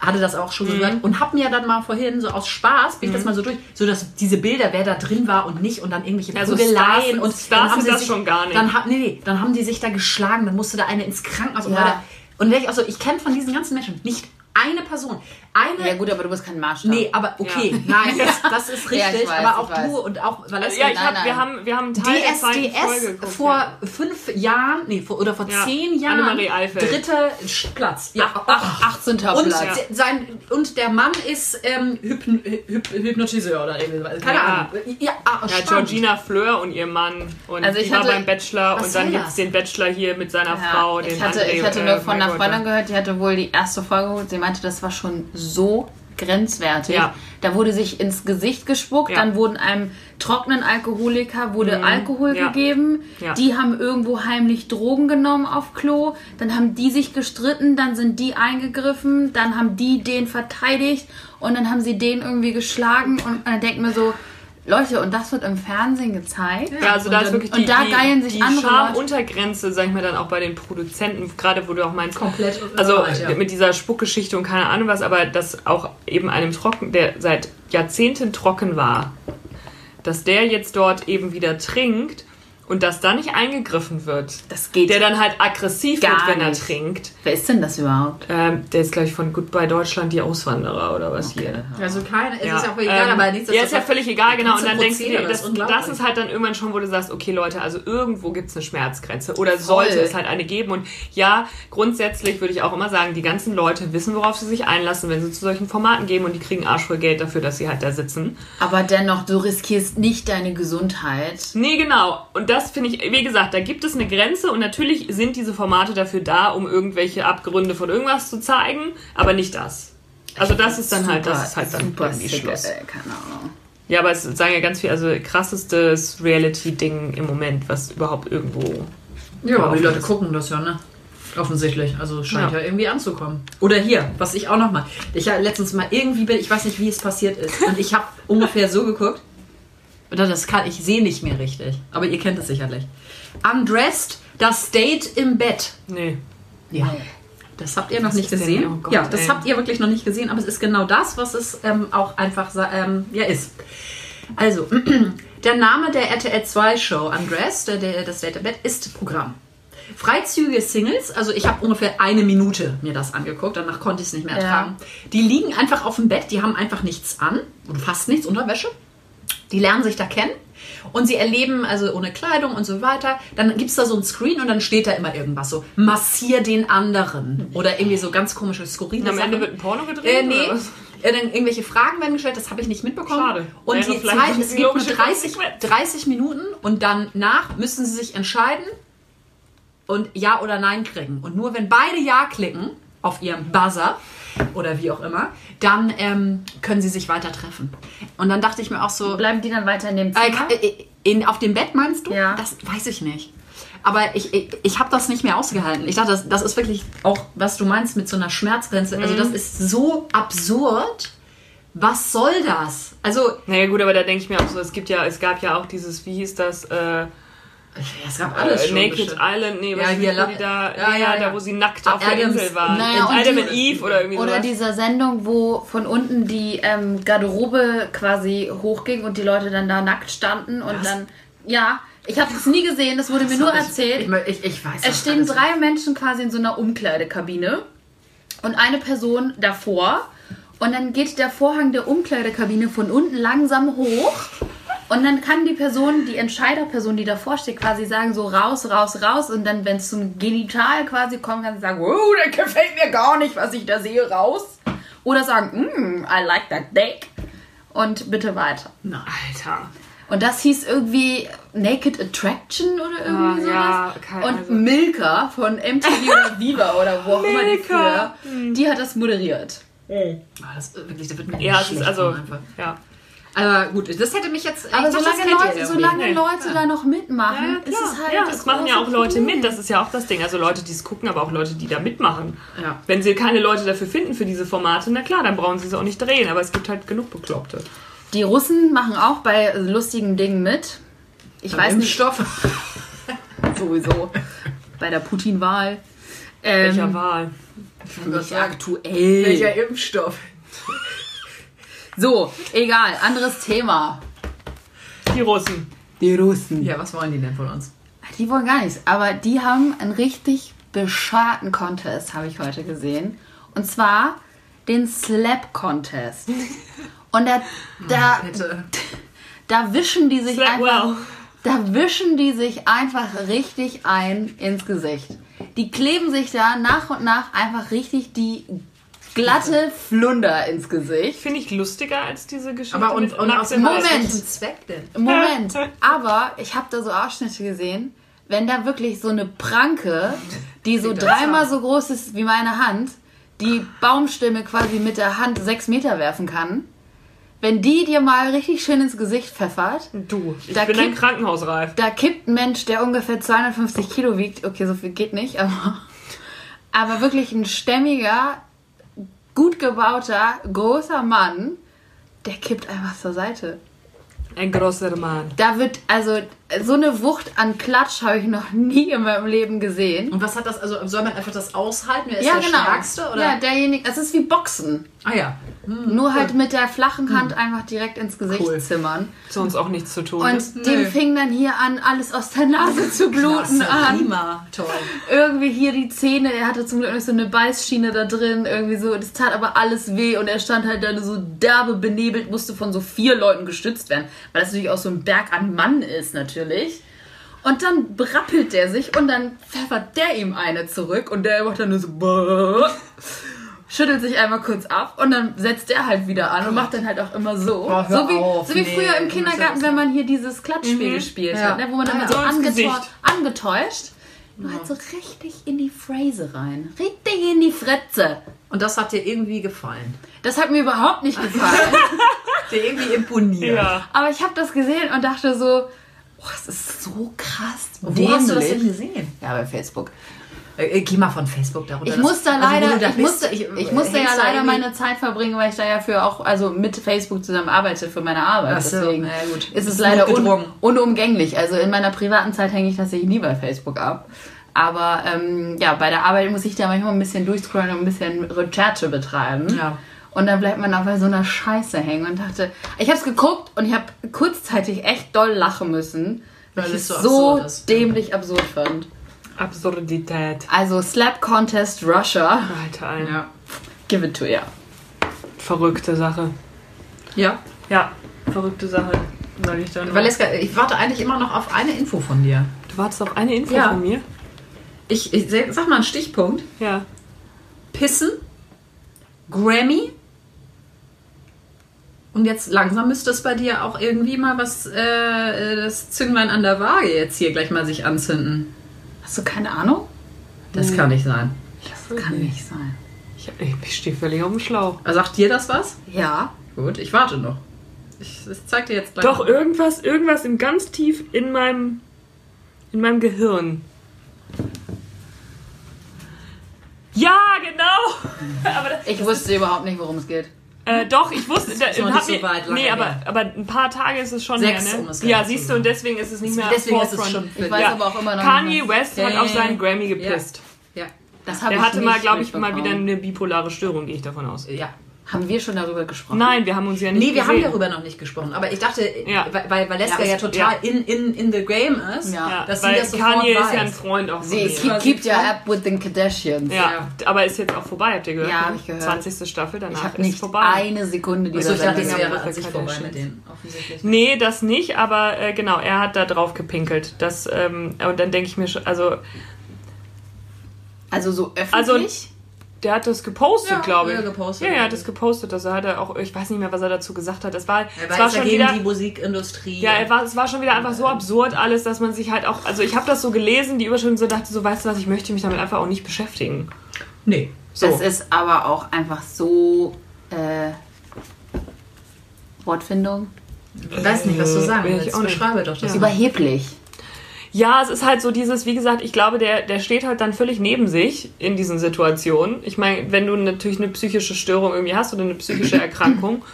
hatte das auch schon gehört und hab mir dann mal vorhin so aus Spaß bin ich das mal so durch, so dass diese Bilder, wer da drin war und nicht und dann irgendwelche
Also Stars-
und
Stars
dann haben sie
das
sich,
schon gar nicht.
Dann, nee, nee, dann haben die sich da geschlagen, dann musste da eine ins Krankenhaus und
Ja.
weiter. Und ich, also, ich kenne von diesen ganzen Menschen nicht eine Person. Eine.
Ja gut, aber du bist kein Maßstab.
Nee, aber okay,
Ja.
nein, das, das ist
Ja,
richtig.
ich weiß,
aber auch
ich weiß.
du und auch Valeska.
Ja, ich
nein,
hab,
nein.
wir haben, wir haben einen Teil der zweiten Folge
DSDS
geguckt,
vor
ja.
fünf Jahren, nee, vor, oder vor
Ja.
zehn Jahren.
Annemarie Eifeld.
Dritter Platz. Ja,
Ach, 18.
und,
Platz.
Ja.
sein, und der Mann ist ähm, Hypn, Hyp, Hypnotiseur oder irgendwie. Keine
Ja.
Ahnung. Ja, ah,
Ja. Georgina Fleur und ihr Mann. Und
Also ich
war
hatte-
beim Bachelor und dann gibt es den Bachelor hier mit seiner
Ja,
Frau, den
ich hatte,
André,
ich hatte
äh,
nur von einer. Freundin gehört, die hatte wohl die erste Folge geholt. Sie meinte, das war schon so grenzwertig.
Ja.
Da wurde sich ins Gesicht gespuckt,
Ja.
dann wurden einem trockenen Alkoholiker wurde Alkohol
Ja.
gegeben. Die haben irgendwo heimlich Drogen genommen auf Klo. Dann haben die sich gestritten, dann sind die eingegriffen, dann haben die den verteidigt und dann haben sie den irgendwie geschlagen und dann denkt mir so, Leute, und das wird im Fernsehen gezeigt.
Ja, also
und
da ist wirklich
und
die,
da
die,
geilen sich
die
andere Leute.
Schamuntergrenze, sag ich mal, dann auch bei den Produzenten, gerade wo du auch meinst,
Komplett
also
ja.
mit dieser Spuckgeschichte und keine Ahnung was, aber dass auch eben einem Trocken, der seit Jahrzehnten trocken war, dass der jetzt dort eben wieder trinkt und dass da nicht eingegriffen wird.
Das geht
Der dann halt aggressiv
Gar
wird, wenn er
nicht.
trinkt.
Wer ist denn das überhaupt?
Ähm, der ist, glaube ich, von Goodbye Deutschland, die Auswanderer oder was hier.
Also keine, es
Ja,
ist ja auch egal,
ähm,
aber nichts
ja, ist ja völlig egal, genau. Und dann denkst du dir,
das,
das,
ist
das halt dann irgendwann schon, wo du sagst, okay Leute, also irgendwo gibt es eine Schmerzgrenze oder sollte es halt eine geben. Und ja, grundsätzlich würde ich auch immer sagen, die ganzen Leute wissen, worauf sie sich einlassen, wenn sie zu solchen Formaten gehen und die kriegen arschvoll Geld dafür, dass sie halt da sitzen.
Aber dennoch, du riskierst nicht deine Gesundheit.
Nee, genau. Und das finde ich, wie gesagt, da gibt es eine Grenze und natürlich sind diese Formate dafür da, um irgendwelche Abgründe von irgendwas zu zeigen, aber nicht das. Also das ist dann halt, das ist halt dann
super
irgendwie Schluss.
Äh, keine Ahnung.
Ja, aber es sagen ja ganz viel, also krassestes Reality-Ding im Moment, was überhaupt irgendwo.
Ja, aber die Leute gucken das ja, ne? Offensichtlich. Also scheint ja.
Ja.
irgendwie anzukommen. Oder hier, was ich auch noch mal. Ich habe letztens mal irgendwie bin, ich weiß nicht, wie es passiert ist. Und ich habe ungefähr so geguckt. Oder das kann, ich sehe nicht mehr richtig. Aber ihr kennt es sicherlich. Undressed, das Date im Bett.
Nee.
Ja. Das habt ihr noch
Was
nicht
denn?
gesehen.
Oh Gott,
ja, das
ey.
habt ihr wirklich noch nicht gesehen, aber es ist genau das, was es ähm, auch einfach ähm, ja, ist. Also, der Name der RTL 2 Show Undressed, der, der, das Date im Bett, ist Programm. Freizügige Singles, also ich habe ungefähr eine Minute mir das angeguckt, danach konnte ich es nicht mehr
Ja.
ertragen. Die liegen einfach auf dem Bett, die haben einfach nichts an, oder fast nichts, Unterwäsche. Die lernen sich da kennen und sie erleben, also ohne Kleidung und so weiter. Dann gibt es da so ein Screen und dann steht da immer irgendwas so, massier den anderen. Oder irgendwie so ganz komische, skurrile
Am Ende wird ein Porno gedreht?
Äh, nee, äh, dann irgendwelche Fragen werden gestellt, das habe ich nicht mitbekommen.
Schade.
Und
Wäre
die Zeit, es gibt nur
logische
30,
Konsequenz.
30 Minuten und danach müssen sie sich entscheiden und Ja oder Nein klicken. Und nur wenn beide Ja klicken auf ihrem Buzzer oder wie auch immer, dann ähm, können sie sich weiter treffen. Und dann dachte ich mir auch so,
Bleiben die dann weiter in dem
äh,
Zimmer?
äh, in, auf dem Bett meinst du?
Ja.
Das weiß ich nicht. Aber ich, ich, ich habe das nicht mehr ausgehalten. Ich dachte, das, das ist wirklich auch, was du meinst mit so einer Schmerzgrenze. Also das ist so absurd. Was soll das? Also,
Naja gut, aber da denke ich mir auch so, es gibt ja, es gab ja auch dieses, wie hieß das, äh,
es gab alles
äh,
schon.
Naked
bestimmt.
Island, nee,
Ja,
was
hier,
die da,
ja,
ja,
ja,
da wo sie nackt auf der
Adams-
Insel waren.
Naja, und
Adam and Eve oder irgendwie
Oder
sowas.
dieser Sendung, wo von unten die ähm, Garderobe quasi hochging und die Leute dann da nackt standen und
Was?
dann. Ja, ich habe das nie gesehen, das wurde mir nur
Ich-
erzählt.
Ich, ich, ich weiß
Es
das
stehen drei Menschen quasi in so einer Umkleidekabine und eine Person davor. Und dann geht der Vorhang der Umkleidekabine von unten langsam hoch. Und dann kann die Person, die Entscheiderperson, die davor steht, quasi sagen, so raus, raus, raus. Und dann, wenn es zum Genital quasi kommt, kann sie sagen, oh, das gefällt mir gar nicht, was ich da sehe, raus. Oder sagen, mm, I like that dick. Und bitte weiter.
Alter.
Und das hieß irgendwie Naked Attraction oder irgendwie
Ah,
sowas.
ja, keine-
und
also-
Milka von MTV oder Viva oder wo auch immer die
Milka.
früher, die hat das moderiert.
Ah, das, ist wirklich, das wird mir
Ja,
echt
es ist
schlecht
also,
einfach.
ja.
Aber gut, das hätte mich jetzt.
Aber
das
solange Leute, solange
Nee.
Leute da noch mitmachen,
Ja,
ist es halt.
ja,
das
es machen ja auch Leute
Problem.
mit, das ist ja auch das Ding. Also Leute, die es gucken, aber auch Leute, die da mitmachen.
Ja.
Wenn sie keine Leute dafür finden für diese Formate, na klar, dann brauchen sie es auch nicht drehen, aber es gibt halt genug Bekloppte.
Die Russen machen auch bei lustigen Dingen mit. Ich weiß nicht,
Impfstoff.
sowieso. bei der Putin-Wahl. Ähm,
Welcher Wahl?
Nicht aktuell.
Welcher Impfstoff?
So, egal, anderes Thema.
Die Russen.
Die Russen.
Ja, was wollen die denn von uns?
Die wollen gar nichts, aber die haben einen richtig bescheuerten Contest, habe ich heute gesehen. Und zwar den Slap Contest. Und da, da,
Bitte.
da wischen die sich
Slap
einfach.
well.
Da wischen die sich einfach richtig ein ins Gesicht. Die kleben sich da nach und nach einfach richtig die glatte Flunder ins Gesicht.
Finde ich lustiger als diese Geschichte
Aber und,
mit
und aus
Moment.
Zweck denn?
Moment, aber ich habe da so Ausschnitte gesehen, wenn da wirklich so eine Pranke, die so dreimal so groß ist wie meine Hand, die Baumstimme quasi mit der Hand sechs Meter werfen kann, wenn die dir mal richtig schön ins Gesicht pfeffert,
Du, ich
Da
bin ein
kippt-
Krankenhausreif.
da kippt ein Mensch, der ungefähr 250 Kilo wiegt, okay, so viel geht nicht, aber, aber wirklich ein stämmiger, gut gebauter, großer Mann, der kippt einfach zur Seite.
Ein großer Mann.
Da wird, also, so eine Wucht an Klatsch habe ich noch nie in meinem Leben gesehen.
Und was hat das, also soll man einfach das aushalten? Wer ist
ja,
der
genau.
Stärkste? Oder?
Ja, derjenige, es ist wie Boxen.
ah ja.
Nur halt mit der flachen Hand einfach direkt ins Gesicht
Cool.
zimmern.
Sonst auch nichts zu tun.
Und dem fing dann hier an, alles aus der Nase zu bluten
Klasse,
an.
prima, toll.
Irgendwie hier die Zähne, er hatte zum Glück noch so eine Beißschiene da drin, irgendwie so. Das tat aber alles weh und er stand halt dann so derbe benebelt, musste von so vier Leuten gestützt werden, weil das natürlich auch so ein Berg an Mann ist natürlich. Und dann brappelt der sich und dann pfeffert der ihm eine zurück und der macht dann nur so schüttelt sich einmal kurz ab und dann setzt der halt wieder an und macht dann halt auch immer so.
Boah, hör
so, wie,
auf,
so wie
nee,
früher im Kindergarten, wenn man hier dieses Klatschspiel gespielt
Ja.
hat, ne, wo man dann
Ah,
halt
ja.
so angetäuscht, angetäuscht nur halt so richtig in die Phrase rein. Richtig in die Fritze.
Und das hat dir irgendwie gefallen.
Das hat mir überhaupt nicht gefallen.
Dir irgendwie imponiert.
ja.
Aber ich habe das gesehen und dachte so, boah, es ist so krass.
Wo hast du das denn
dämlich.
gesehen?
Ja, bei Facebook.
Äh, äh, geh mal von Facebook darunter.
Ich
Das-
musste
also,
leider,
du da
ich
bist,
musste, ich,
äh,
musste ja
da
leider meine Zeit verbringen, weil ich da ja für auch, also mit Facebook zusammen arbeite für meine Arbeit.
So,
Deswegen
ja,
ist es leider un, unumgänglich. Also in meiner privaten Zeit hänge ich tatsächlich nie bei Facebook ab. Aber ähm, ja, bei der Arbeit muss ich da manchmal ein bisschen durchscrollen und ein bisschen Recherche betreiben.
Ja.
Und dann bleibt man auch bei so einer Scheiße hängen und dachte, ich habe es geguckt und ich habe kurzzeitig echt doll lachen müssen, weil, ich
es so absurd
dämlich absurd fand.
Absurdität.
Also Slap Contest Russia,
Alter, ein
Ja.
give it to ya.
verrückte Sache.
Ja.
Ja, verrückte Sache, sage ich dann.
Valeska, ich warte eigentlich immer noch auf eine Info von dir.
du wartest auf eine Info
Ja.
von mir?
Ich, ich sag mal einen Stichpunkt.
Ja.
Pissen, Grammy. Und jetzt langsam müsste es bei dir auch irgendwie mal was, äh, das Zünglein an der Waage jetzt hier gleich mal sich anzünden.
Hast du keine Ahnung?
Das kann nicht sein.
Das kann nicht sein.
Ich, ich stehe völlig auf dem Schlauch.
Sagt dir das was?
Ja.
Gut, ich warte noch. Ich, ich zeig dir jetzt gleich.
Doch,
mal.
irgendwas, irgendwas im ganz tief in meinem, in meinem Gehirn. Ja, genau! aber das,
Ich wusste überhaupt nicht, worum es geht.
Äh, doch, ich wusste, da,
ist noch nicht so
mir-
weit, lange
nee, aber, aber ein paar Tage ist es schon
Sechs,
her,
um
ne?
es
Ja, siehst du, und deswegen ist es nicht mehr
Deswegen ist es
Forefront.
schon
Ich weiß
Ja.
aber auch immer noch
Kanye. West
Ja,
hat
ja,
auf seinen
ja.
Grammy gepisst.
Ja.
Das habe
Der
ich
hatte mal, glaube ich, mal wieder eine bipolare Störung, gehe ich davon aus.
Ja.
Haben wir schon darüber gesprochen?
Nein, wir haben uns ja nicht
Nee, wir haben
gesehen.
darüber noch nicht gesprochen. Aber ich dachte,
Ja.
weil, Valeska
Ja,
ja, total
ja.
In, in, in the game ist,
Ja.
Ja,
dass sie
weil
das sofort
Kanye ist
weiß.
ja ein Freund auch von
Sie keep, keep your app with the Kardashians.
Ja, aber ist jetzt auch vorbei, habt ihr gehört?
Ja, hab ich gehört.
20. Staffel, danach
Ich
ist
nicht
vorbei.
eine Sekunde dieser
Also ich dachte, es
Sendung
wäre an sich vorbei mit denen.
Nee, das nicht, aber äh, genau, er hat da drauf gepinkelt. Das, ähm, und dann denke ich mir schon, also
Also so öffentlich?
Also, der hat das gepostet,
Ja,
glaube ich.
ja, gepostet.
Ja, er hat das gepostet. Also hat er auch, ich weiß nicht mehr, was er dazu gesagt hat. Es war,
Er
es
war,
schon wieder.
die Musikindustrie.
Ja, er war, es war schon wieder einfach so absurd alles, dass man sich halt auch, also ich habe das so gelesen, die Überschrift so dachte so, weißt du was, ich möchte mich damit einfach auch nicht beschäftigen.
Nee.
So.
Das ist aber auch einfach so. Äh, Wortfindung?
Ich weiß nicht, was du sagen
ich
willst. Beschreibe doch das.
Ja.
Überheblich.
Ja, es ist halt so dieses, wie gesagt, ich glaube, der, der steht halt dann völlig neben sich in diesen Situationen. Ich meine, wenn du natürlich eine psychische Störung irgendwie hast oder eine psychische Erkrankung,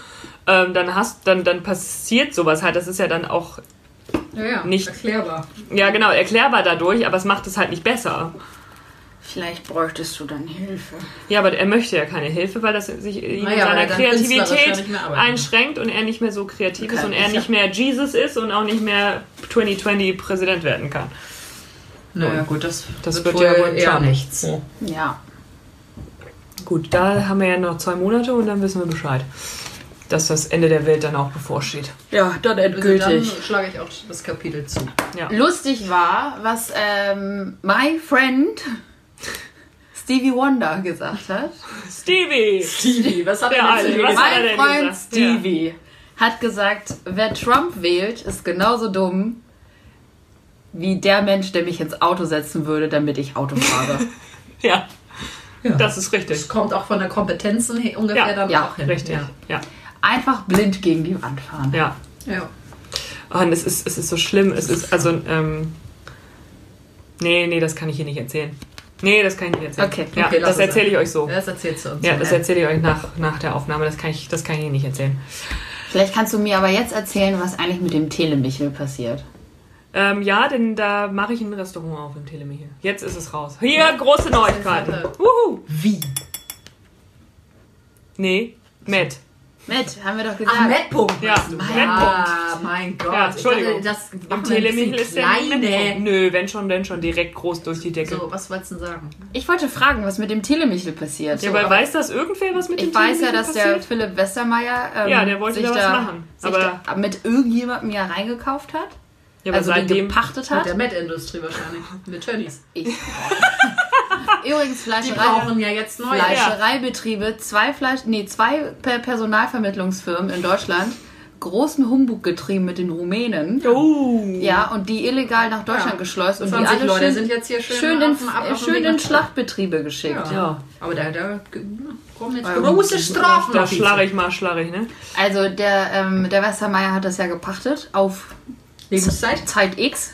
ähm, dann hast, dann, dann passiert sowas halt. Das ist ja dann auch,
Ja, ja,
Nicht-
erklärbar.
ja genau, erklärbar dadurch, aber es macht es halt nicht besser.
Vielleicht bräuchtest du dann Hilfe.
Ja, aber er möchte ja keine Hilfe, weil das sich in
Naja,
seiner
er ja
Kreativität einschränkt und er nicht mehr so kreativ ist und er
ich
nicht mehr Jesus ist und auch nicht mehr 2020 Präsident werden kann.
Naja, gut, das,
Das
wird,
wird ja
wohl eher nichts.
Ja.
Gut, da haben wir ja noch zwei Monate und dann wissen wir Bescheid, dass das Ende der Welt dann auch bevorsteht.
Ja, dann
Also dann
endgültig.
schlage ich auch das Kapitel zu.
Ja.
Lustig war, was ähm, my friend Stevie Wonder gesagt hat.
Stevie!
Stevie, was hat
Der Alte, was hat er
Mein
denn
Freund
gesagt?
Stevie hat gesagt, wer Trump wählt, ist genauso dumm wie der Mensch, der mich ins Auto setzen würde, damit ich Auto fahre.
Ja,
Ja.
das ist richtig.
Das kommt auch von der Kompetenzen her ungefähr
Ja,
dann
ja,
auch hin.
Richtig.
Ja.
Ja.
Einfach blind gegen die Wand fahren.
ja.
ja.
Oh, und es ist, es ist so schlimm. Es ist, also, ähm. Nee, nee, das kann ich hier nicht erzählen. Nee, das kann ich nicht erzählen.
Okay,
ja,
okay,
das erzähle ich euch so.
Das erzählst du uns.
Ja, das erzähle ich euch nach, nach der Aufnahme. Das kann, ich, das kann ich hier nicht erzählen.
Vielleicht kannst du mir aber jetzt erzählen, was eigentlich mit dem Telemichel passiert.
Ähm, ja, denn da mache ich ein Restaurant auf im Telemichel. Jetzt ist es raus. Hier, große Neuigkeiten. Wuhu.
Wie?
Nee. Matt.
Matt, haben wir doch gesagt.
Ach, Mettpunkt.
Ja? Mettpunkt.
Ah, mein Gott.
Ja,
Ich
Entschuldigung.
dachte, das
Im Telemichel ist der. Nö, wenn schon, denn schon direkt groß durch die Decke.
So, was wolltest du denn sagen?
Ich wollte fragen, was mit dem Telemichel passiert.
ja, aber weiß das irgendwer, was mit
ich
dem
weiß ja,
Telemichel
dass der
passiert?
Philipp Westermeier ähm,
Ja, der wollte
sich
da was machen.
sich
Aber-
da mit irgendjemandem ja reingekauft hat.
Ja, aber
also
seitdem.
gepachtet
Mit
hat.
der Met-Industrie wahrscheinlich. Mit Tönnies.
Ich. Übrigens
Die
Fleischerei.
brauchen ja jetzt neue.
Fleischereibetriebe, zwei Fleisch, nee, zwei Per- Personalvermittlungsfirmen in Deutschland, großen Humbug getrieben mit den Rumänen.
Oh.
Ja, und die illegal nach Deutschland
Ja.
geschleust und die
20
alle
Leute
schön,
sind jetzt hier schön,
schön, in,
ab- auf dem
schön in Schlachtbetriebe geschickt.
Ja.
Aber da, da kommen jetzt große Strafen.
Da
die
ich mal schlagig, ne?
Also der, ähm, der Westermeier hat das ja gepachtet auf
Lebenszeit.
Zeit X,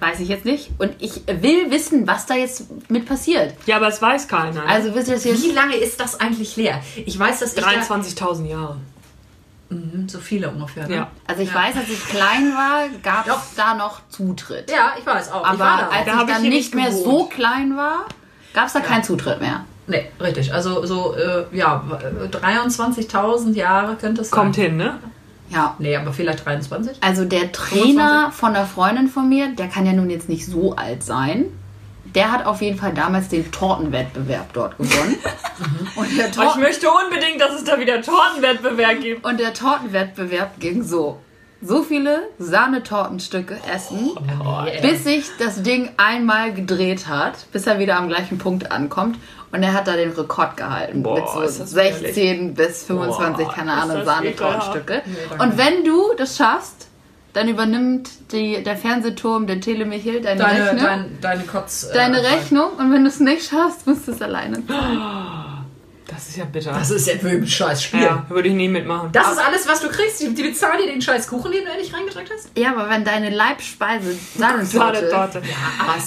weiß ich jetzt nicht. Und ich will wissen, was da jetzt mit passiert.
Ja, aber es weiß keiner. ne?
Also wisst ihr das jetzt?
Wie lange ist das eigentlich leer? Ich weiß, dass ich
23.000 Jahre.
Mhm, so viele ungefähr. Ne?
Ja.
Also ich
Ja.
weiß, als ich klein war, gab
Doch.
es da noch Zutritt.
Ja, ich weiß auch. ich
Aber
war da
als.
Da
ich
ich
dann
hier
nicht mehr
gewohnt.
so klein war, gab es da keinen Zutritt mehr.
Nee, richtig. Also so, äh, ja, äh, 23.000 Jahre könnte es sein.
Kommt hin, ne?
Ja.
Nee, aber vielleicht 23.
Also der Trainer von einer Freundin von mir, der kann ja nun jetzt nicht so alt sein. Der hat auf jeden Fall damals den Tortenwettbewerb dort gewonnen. Und der
Aber ich
Torten
möchte unbedingt, dass es da wieder Tortenwettbewerb gibt.
Und der Tortenwettbewerb ging so. So viele Sahnetortenstücke essen, bis sich das Ding einmal gedreht hat, bis er wieder am gleichen Punkt ankommt. Und er hat da den Rekord gehalten
Boah,
mit so
ist das
16 bis 25,
Boah,
keine Ahnung,
das
Sahnetortenstücke. Und wenn du das schaffst, dann übernimmt die, der Fernsehturm, der Telemichel, deine,
Deine,
Rechnung.
dein, deine Kotz. äh,
deine Rechnung und wenn du es nicht schaffst, musst du es alleine zahlen.
Das ist ja bitter.
Das ist ja für ein scheiß Spiel.
ja, würde ich nie mitmachen.
Das ist alles, was du kriegst. Die, die bezahlen dir den scheiß Kuchen, den du endlich reingedrückt hast.
Ja, aber wenn deine Leibspeise Sahnetorte,
Sahnetorte.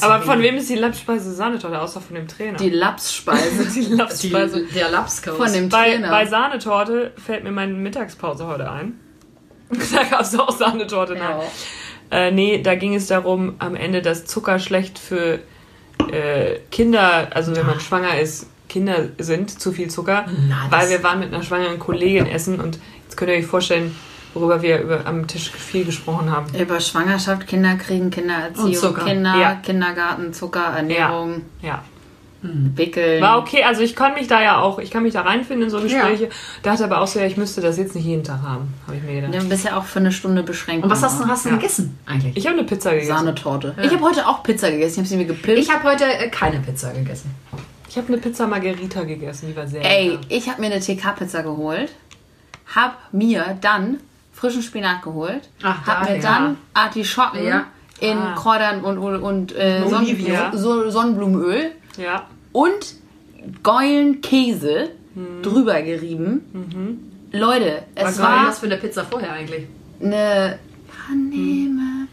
aber
Aber von wem ist die Lapspeise Sahnetorte, außer von dem Trainer?
die Lapsspeise
die Lapspeise.
Die, der Lapskaus.
von dem
Bei,
Trainer.
bei Sahnetorte fällt mir meine Mittagspause heute ein. Da gab es auch Sahnetorte. Nein.
Ja.
Äh, nee, da ging es darum, am Ende, dass Zucker schlecht für äh, Kinder, also wenn man schwanger ist, Kinder sind, zu viel Zucker.
Na,
weil wir waren mit einer schwangeren Kollegin essen und jetzt könnt ihr euch vorstellen, worüber wir über, am Tisch viel gesprochen haben.
Über Schwangerschaft, Kinder kriegen, Kindererziehung. Kinder,
Ja.
Kindergarten, Zucker, Ernährung,
Ja.
Wickeln.
War okay, also ich kann mich da ja auch, ich kann mich da reinfinden in so Gespräche. Dachte aber auch so, ja, ich müsste das jetzt nicht jeden Tag haben, habe ich mir gedacht.
Du bist ja auch für eine Stunde beschränkt.
Und was hast du, hast du
Ja.
gegessen eigentlich?
Ich habe eine Pizza gegessen.
Sahnetorte. Ich habe heute auch Pizza gegessen. Ich habe sie mir gepimpt.
Ich habe heute äh, keine Pizza gegessen.
Ich habe eine Pizza Margherita gegessen, die war sehr
Ey,
lecker.
ich habe mir eine TK-Pizza geholt, hab mir dann frischen Spinat geholt,
Ach,
hab
da,
mir
ja.
dann Artischocken
Ja.
in
Ah.
Kräutern und, und, und äh, Sonnen
Olivia.
so Sonnenblumenöl
Ja.
und geilen Käse drüber gerieben. Leute, es
Was war das für eine Pizza vorher eigentlich?
eine Annehme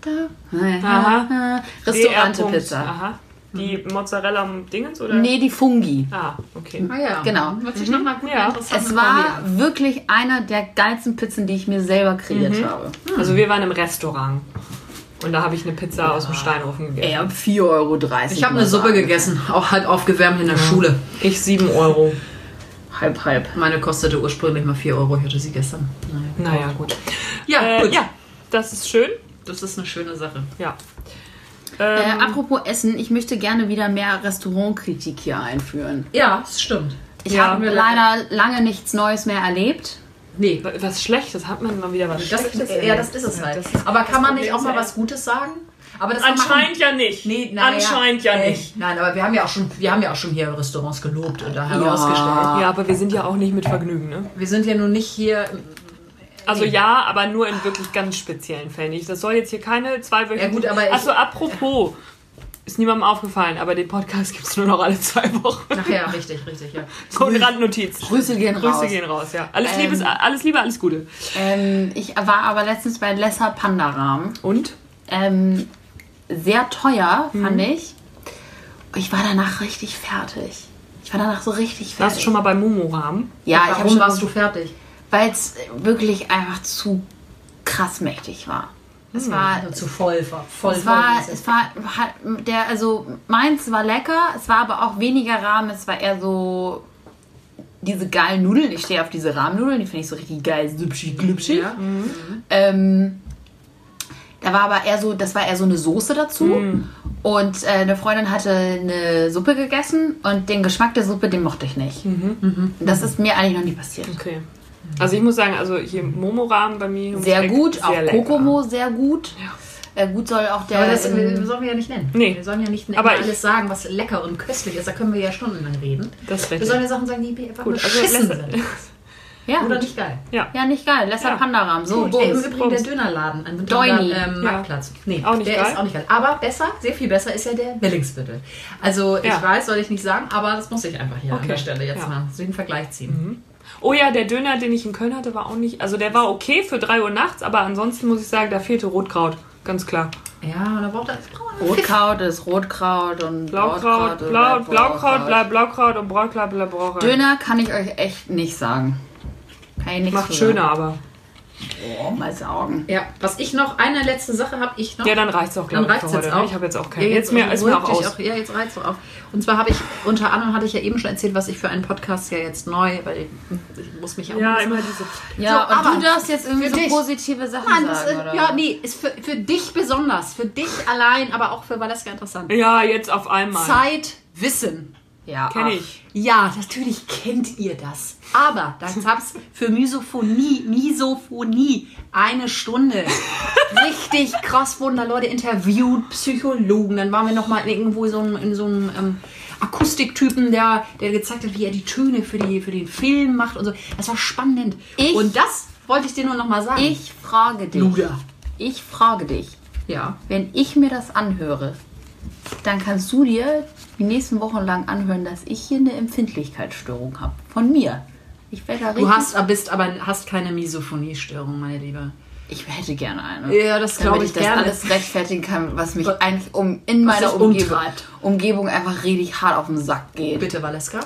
Aha.
Restaurante-Pizza.
Die Mozzarella Dingens oder?
Nee, die Fungi.
Ah, okay.
Ah ja.
Genau.
Hört sich noch mal
Ja.
interessant
Es war wirklich einer der geilsten Pizzen, die ich mir selber kreiert habe.
Also wir waren im Restaurant. Und da habe ich eine Pizza aus dem Steinofen gegessen.
Ey, ab 4,30 Euro.
Ich habe eine Suppe gegessen, auch halb aufgewärmt in der Schule.
Ich 7 Euro.
Halb, halb.
Meine kostete ursprünglich mal 4 Euro, ich hatte sie gestern. Naja,
Naja, gut.
ja,
Äh,
gut.
ja, das ist schön.
Das ist eine schöne Sache.
Ja.
Äh,
Ähm,
apropos Essen, ich möchte gerne wieder mehr Restaurantkritik hier einführen.
Ja, das stimmt.
Ich
Ja.
habe leider lange nichts Neues mehr erlebt.
Nee,
was Schlechtes, hat man mal wieder was
das,
Schlechtes
das, ja, das ist es halt. Aber kann man nicht auch mal was Gutes sagen? Aber
Anscheinend ja nicht.
Nee, naja,
Anscheinend ja
äh,
nicht.
Nein, aber wir haben ja auch schon, wir haben ja auch schon hier Restaurants gelobt oder herausgestellt.
Ja, aber wir sind ja auch nicht mit Vergnügen, ne?
Wir sind ja nun nicht hier.
Also ja, aber nur in wirklich ganz speziellen Fällen. Ich- Das soll jetzt hier keine zwei Wochen.
Ja, gut, aber ich-
Also apropos, ist niemandem aufgefallen, aber den Podcast gibt es nur noch alle zwei Wochen.
Ach ja, richtig, richtig, ja.
So eine Randnotiz.
Grüße gehen
Grüße
raus.
gehen raus, ja. Alles,
Ähm,
Liebe, ist- alles Liebe, alles Gute.
Ähm, ich war aber letztens bei Lesser Pandarahm.
Und?
Ähm, sehr teuer,
Mhm.
fand ich. Ich war danach richtig fertig. Ich war danach so richtig fertig.
Warst du schon mal bei Momoram?
Ja, ich
Warum
schon,
warst du fertig?
Weil es wirklich einfach zu krass mächtig war. Es war,
Also zu voll, war voll
es war,
voll.
es war, der, also meins war lecker, es war aber auch weniger Rahmen, es war eher so diese geilen Nudeln. Ich stehe auf diese Rahmnudeln, die finde ich so richtig geil, sübschig, glübschig.
Ja.
Ähm, da war aber eher so, das war eher so eine Soße dazu.
Mm.
Und äh, eine Freundin hatte eine Suppe gegessen und den Geschmack der Suppe, den mochte ich nicht.
Mhm.
Das ist mir eigentlich noch nie passiert.
Okay. Also ich muss sagen, also hier Momorahmen bei mir.
Sehr gut,
sehr
auch
lecker.
Kokomo sehr gut. Äh, gut soll auch der.
Aber das
in-
äh, sollen wir ja nicht nennen.
Nee.
Wir sollen ja nicht
Aber ich-
alles sagen, was lecker und köstlich ist. Da können wir ja stundenlang reden.
Das ist
Wir
richtig.
sollen ja Sachen sagen, die einfach
Gut, also
beschissen
lässt-
sind.
ja,
Oder
gut.
nicht geil.
Ja.
ja, nicht geil. Lesser
Ja.
Pandarahm. So,
Ey, Im
Bums.
Übrigen der
Bums.
Dönerladen an
Deuni.
ähm,
Ja.
Marktplatz. Nee,
Auch nicht
der
geil?
ist auch nicht geil. Aber besser, sehr viel besser ist ja der Willingsviertel. Also ich
Ja.
weiß, soll ich nicht sagen, aber das muss ich einfach hier an
Okay.
der Stelle jetzt
Ja.
mal so den Vergleich ziehen.
Oh ja, der Döner, den ich in Köln hatte, war auch nicht. Also der war okay für 3 Uhr nachts, aber ansonsten muss ich sagen, da fehlte Rotkraut. Ganz klar.
Ja, da braucht er.
Rotkraut ist Rotkraut und
Blaukraut,
Brautkraut
Blau,
bleibt
Blaukraut bleibt Blaukraut und Brautkraut bleibt Brautkraut.
Döner kann ich euch echt nicht sagen. Kann ich nichts
Macht schöner, aber.
Sagen. Oh, mal saugen.
Ja, was ich noch, eine letzte Sache habe ich noch.
Ja, dann reicht's auch,
Dann
glaube ich, für
jetzt
heute. ne?
auch.
Ich habe jetzt auch keine.
Ja,
jetzt mir, ist mir auch aus.
ja, jetzt reizt auch auf. Und zwar habe ich, unter anderem hatte ich ja eben schon erzählt, was ich für einen Podcast ja jetzt neu, weil ich, ich muss mich auch
Ja, immer diese.
Ja,
So,
und
aber
du darfst jetzt irgendwie so
dich.
positive Sachen
Nein, das
sagen,
ist,
oder?
ja, nee, ist für, für dich besonders, für dich allein, aber auch für Valeska interessant.
Ja, jetzt auf einmal.
Zeit, Wissen.
Ja,
Kenn ich.
Ja, natürlich kennt ihr das. Aber da gab's für Misophonie, Misophonie eine Stunde. Richtig krass wurden da Leute interviewt, Psychologen. Dann waren wir noch mal irgendwo so einem, in so einem ähm, Akustiktypen, der, der gezeigt hat, wie er die Töne für, die, für den Film macht und so. Das war spannend.
Ich-
und das wollte ich dir nur noch mal sagen.
Ich frage dich.
Luder.
Ich frage dich.
Ja.
Wenn ich mir das anhöre, dann kannst du dir die nächsten Wochen lang anhören, dass ich hier eine Empfindlichkeitsstörung habe. Von mir. Ich werde da richtig.
Du hast, bist aber hast keine Misophoniestörung, meine Liebe.
Ich hätte gerne eine.
Ja, das
Damit
glaube
ich
ich
das
gerne.
alles rechtfertigen kann, was mich eigentlich um in
Was
meiner Umgebung,
umtreibt.
Umgebung einfach richtig hart auf den Sack geht.
Bitte, Valeska.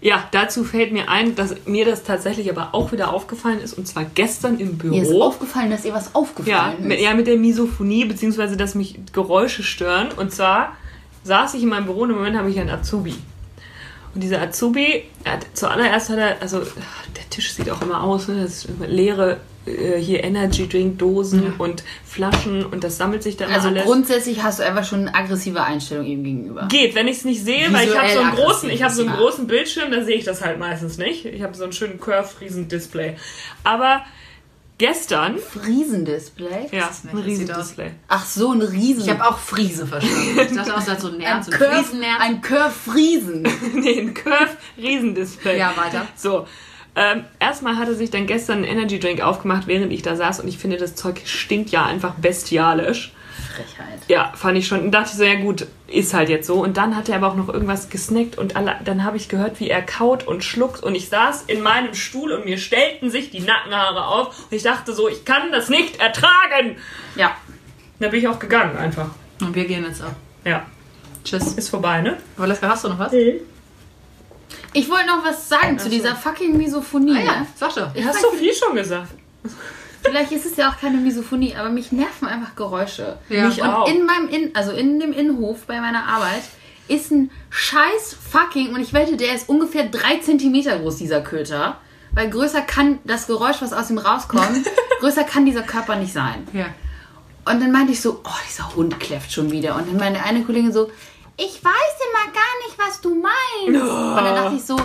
Ja, dazu fällt mir ein, dass mir das tatsächlich aber auch wieder aufgefallen ist. Und zwar gestern im Büro.
Mir ist aufgefallen, dass ihr was
Ja,
aufgefallen
mit,
ist.
ja, mit der Misophonie, beziehungsweise dass mich Geräusche stören. Und zwar saß ich in meinem Büro und im Moment habe ich einen Azubi. Und dieser Azubi, hat, zuallererst hat er, also der Tisch sieht auch immer aus, ne? das ist immer leere äh, hier Energy Drink Dosen und Flaschen und das sammelt sich dann
Also
alles.
grundsätzlich hast du einfach schon eine aggressive Einstellung ihm gegenüber.
Geht, wenn ich es nicht sehe, weil ich habe so einen
Visuell
großen, ich habe so einen großen Bildschirm, da sehe ich das halt meistens nicht. Ich habe so einen schönen Curve-Riesen-Display. Aber gestern,
Friesendisplay?
ja, ein
Das sieht
Riesendisplay.
Ach so, ein Riesen.
Ich habe auch Friese verstanden. Ich dachte auch, das hat so ein
ein
Nerz, so ein
Curve,
Friesennerz.
ein Curve Friesen.
nee, ein Curve-Riesendisplay.
Ja, weiter.
So. Ähm, erstmal hatte sich dann gestern ein Energy Drink aufgemacht, während ich da saß und ich finde, das Zeug stinkt ja einfach bestialisch.
Frechheit.
Ja, fand ich schon. Und dachte ich so, ja gut, ist halt jetzt so. Und dann hat er aber auch noch irgendwas gesnackt und alle, dann habe ich gehört, wie er kaut und schluckt. Und ich saß in meinem Stuhl und mir stellten sich die Nackenhaare auf. Und ich dachte so, ich kann das nicht ertragen.
Ja.
Da bin ich auch gegangen einfach.
Und wir gehen jetzt ab.
Ja,
Tschüss.
ist vorbei, ne?
Valeska, hast du noch was?
Ich wollte noch was sagen zu dieser fucking Misophonie.
Ah ja,
ne?
doch.
Du hast so viel schon gesagt.
Vielleicht ist es ja auch keine Misophonie, aber mich nerven einfach Geräusche.
Ja.
Mich
Und
auch.
in meinem in also in dem Innenhof bei meiner Arbeit ist ein scheiß fucking und ich wette, der ist ungefähr drei Zentimeter groß, dieser Köter. Weil größer kann das Geräusch, was aus ihm rauskommt, größer kann dieser Körper nicht sein.
Ja.
Und dann meinte ich so, oh, dieser Hund kläfft schon wieder. Und dann meine eine Kollegin so, ich weiß immer gar nicht, was du meinst. Und dann dachte ich so,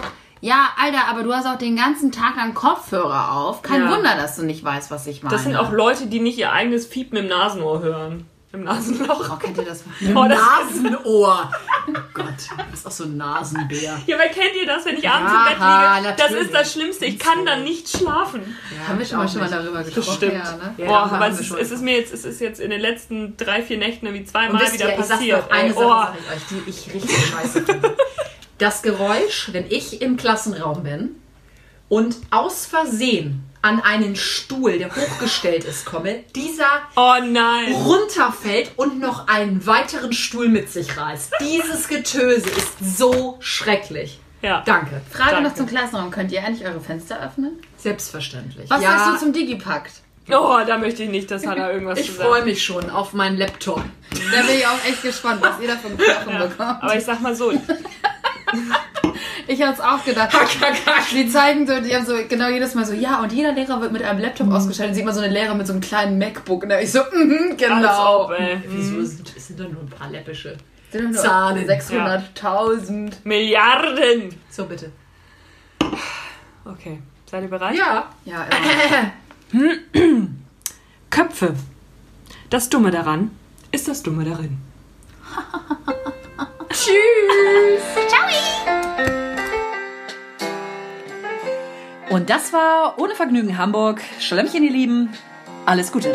ja, Alter, aber du hast auch den ganzen Tag lang Kopfhörer auf. Kein
Ja.
Wunder, dass du nicht weißt, was ich meine.
Das sind auch Leute, die nicht ihr eigenes Piepen im Nasenohr hören. Im Nasenloch.
Oh, kennt ihr das?
Oh, das
Nasenohr. Oh Gott, das ist auch so ein Nasenbär.
ja, aber kennt ihr das, wenn ich abends
Ja,
im Bett liege? Das
natürlich.
ist das Schlimmste. Ich kann dann nicht schlafen.
Haben wir schon mal, schon mal darüber gesprochen?
Stimmt.
Ja, ne?
Ja,
Boah, aber es ist, es ist mir jetzt, es ist jetzt in den letzten drei, vier Nächten irgendwie
Und
zweimal
wisst
wieder
ihr, ich sag
passiert.
noch eine
ey.
Sache,
oh.
sag ich euch, die ich richtig scheiße finde. Das Geräusch, wenn ich im Klassenraum bin und aus Versehen an einen Stuhl, der hochgestellt ist, komme, dieser
oh nein.
runterfällt und noch einen weiteren Stuhl mit sich reißt. Dieses Getöse ist so schrecklich.
Ja.
Danke.
Frage
Danke.
noch zum Klassenraum. Könnt ihr eigentlich eure Fenster öffnen?
Selbstverständlich.
Was
ja,
sagst du zum Digipakt?
Oh, da möchte ich nicht, dass Hannah irgendwas
ich freue mich schon auf meinen Laptop.
Da bin ich auch echt gespannt, was ihr da für einen Knochen bekommt.
Aber ich sag mal so,
Ich hab's auch gedacht. Die zeigen so, die haben so genau jedes Mal so, ja, und jeder Lehrer wird mit einem Laptop ausgestattet. Sieht man so eine Lehrer mit so einem kleinen MacBook. Und da ich so, mhm,
Als
genau.
ob, ey.
Wieso sind, es sind doch nur ein paar läppische
Sind doch nur
Zahlen.
600.000.
Milliarden!
So, bitte.
Okay, seid ihr bereit?
Ja.
Ja, immer.
Köpfe. Das Dumme daran ist das Dumme darin. Tschüss. Ciao.
Und das war ohne Vergnügen Hamburg. Schlemmchen, ihr Lieben. Alles Gute.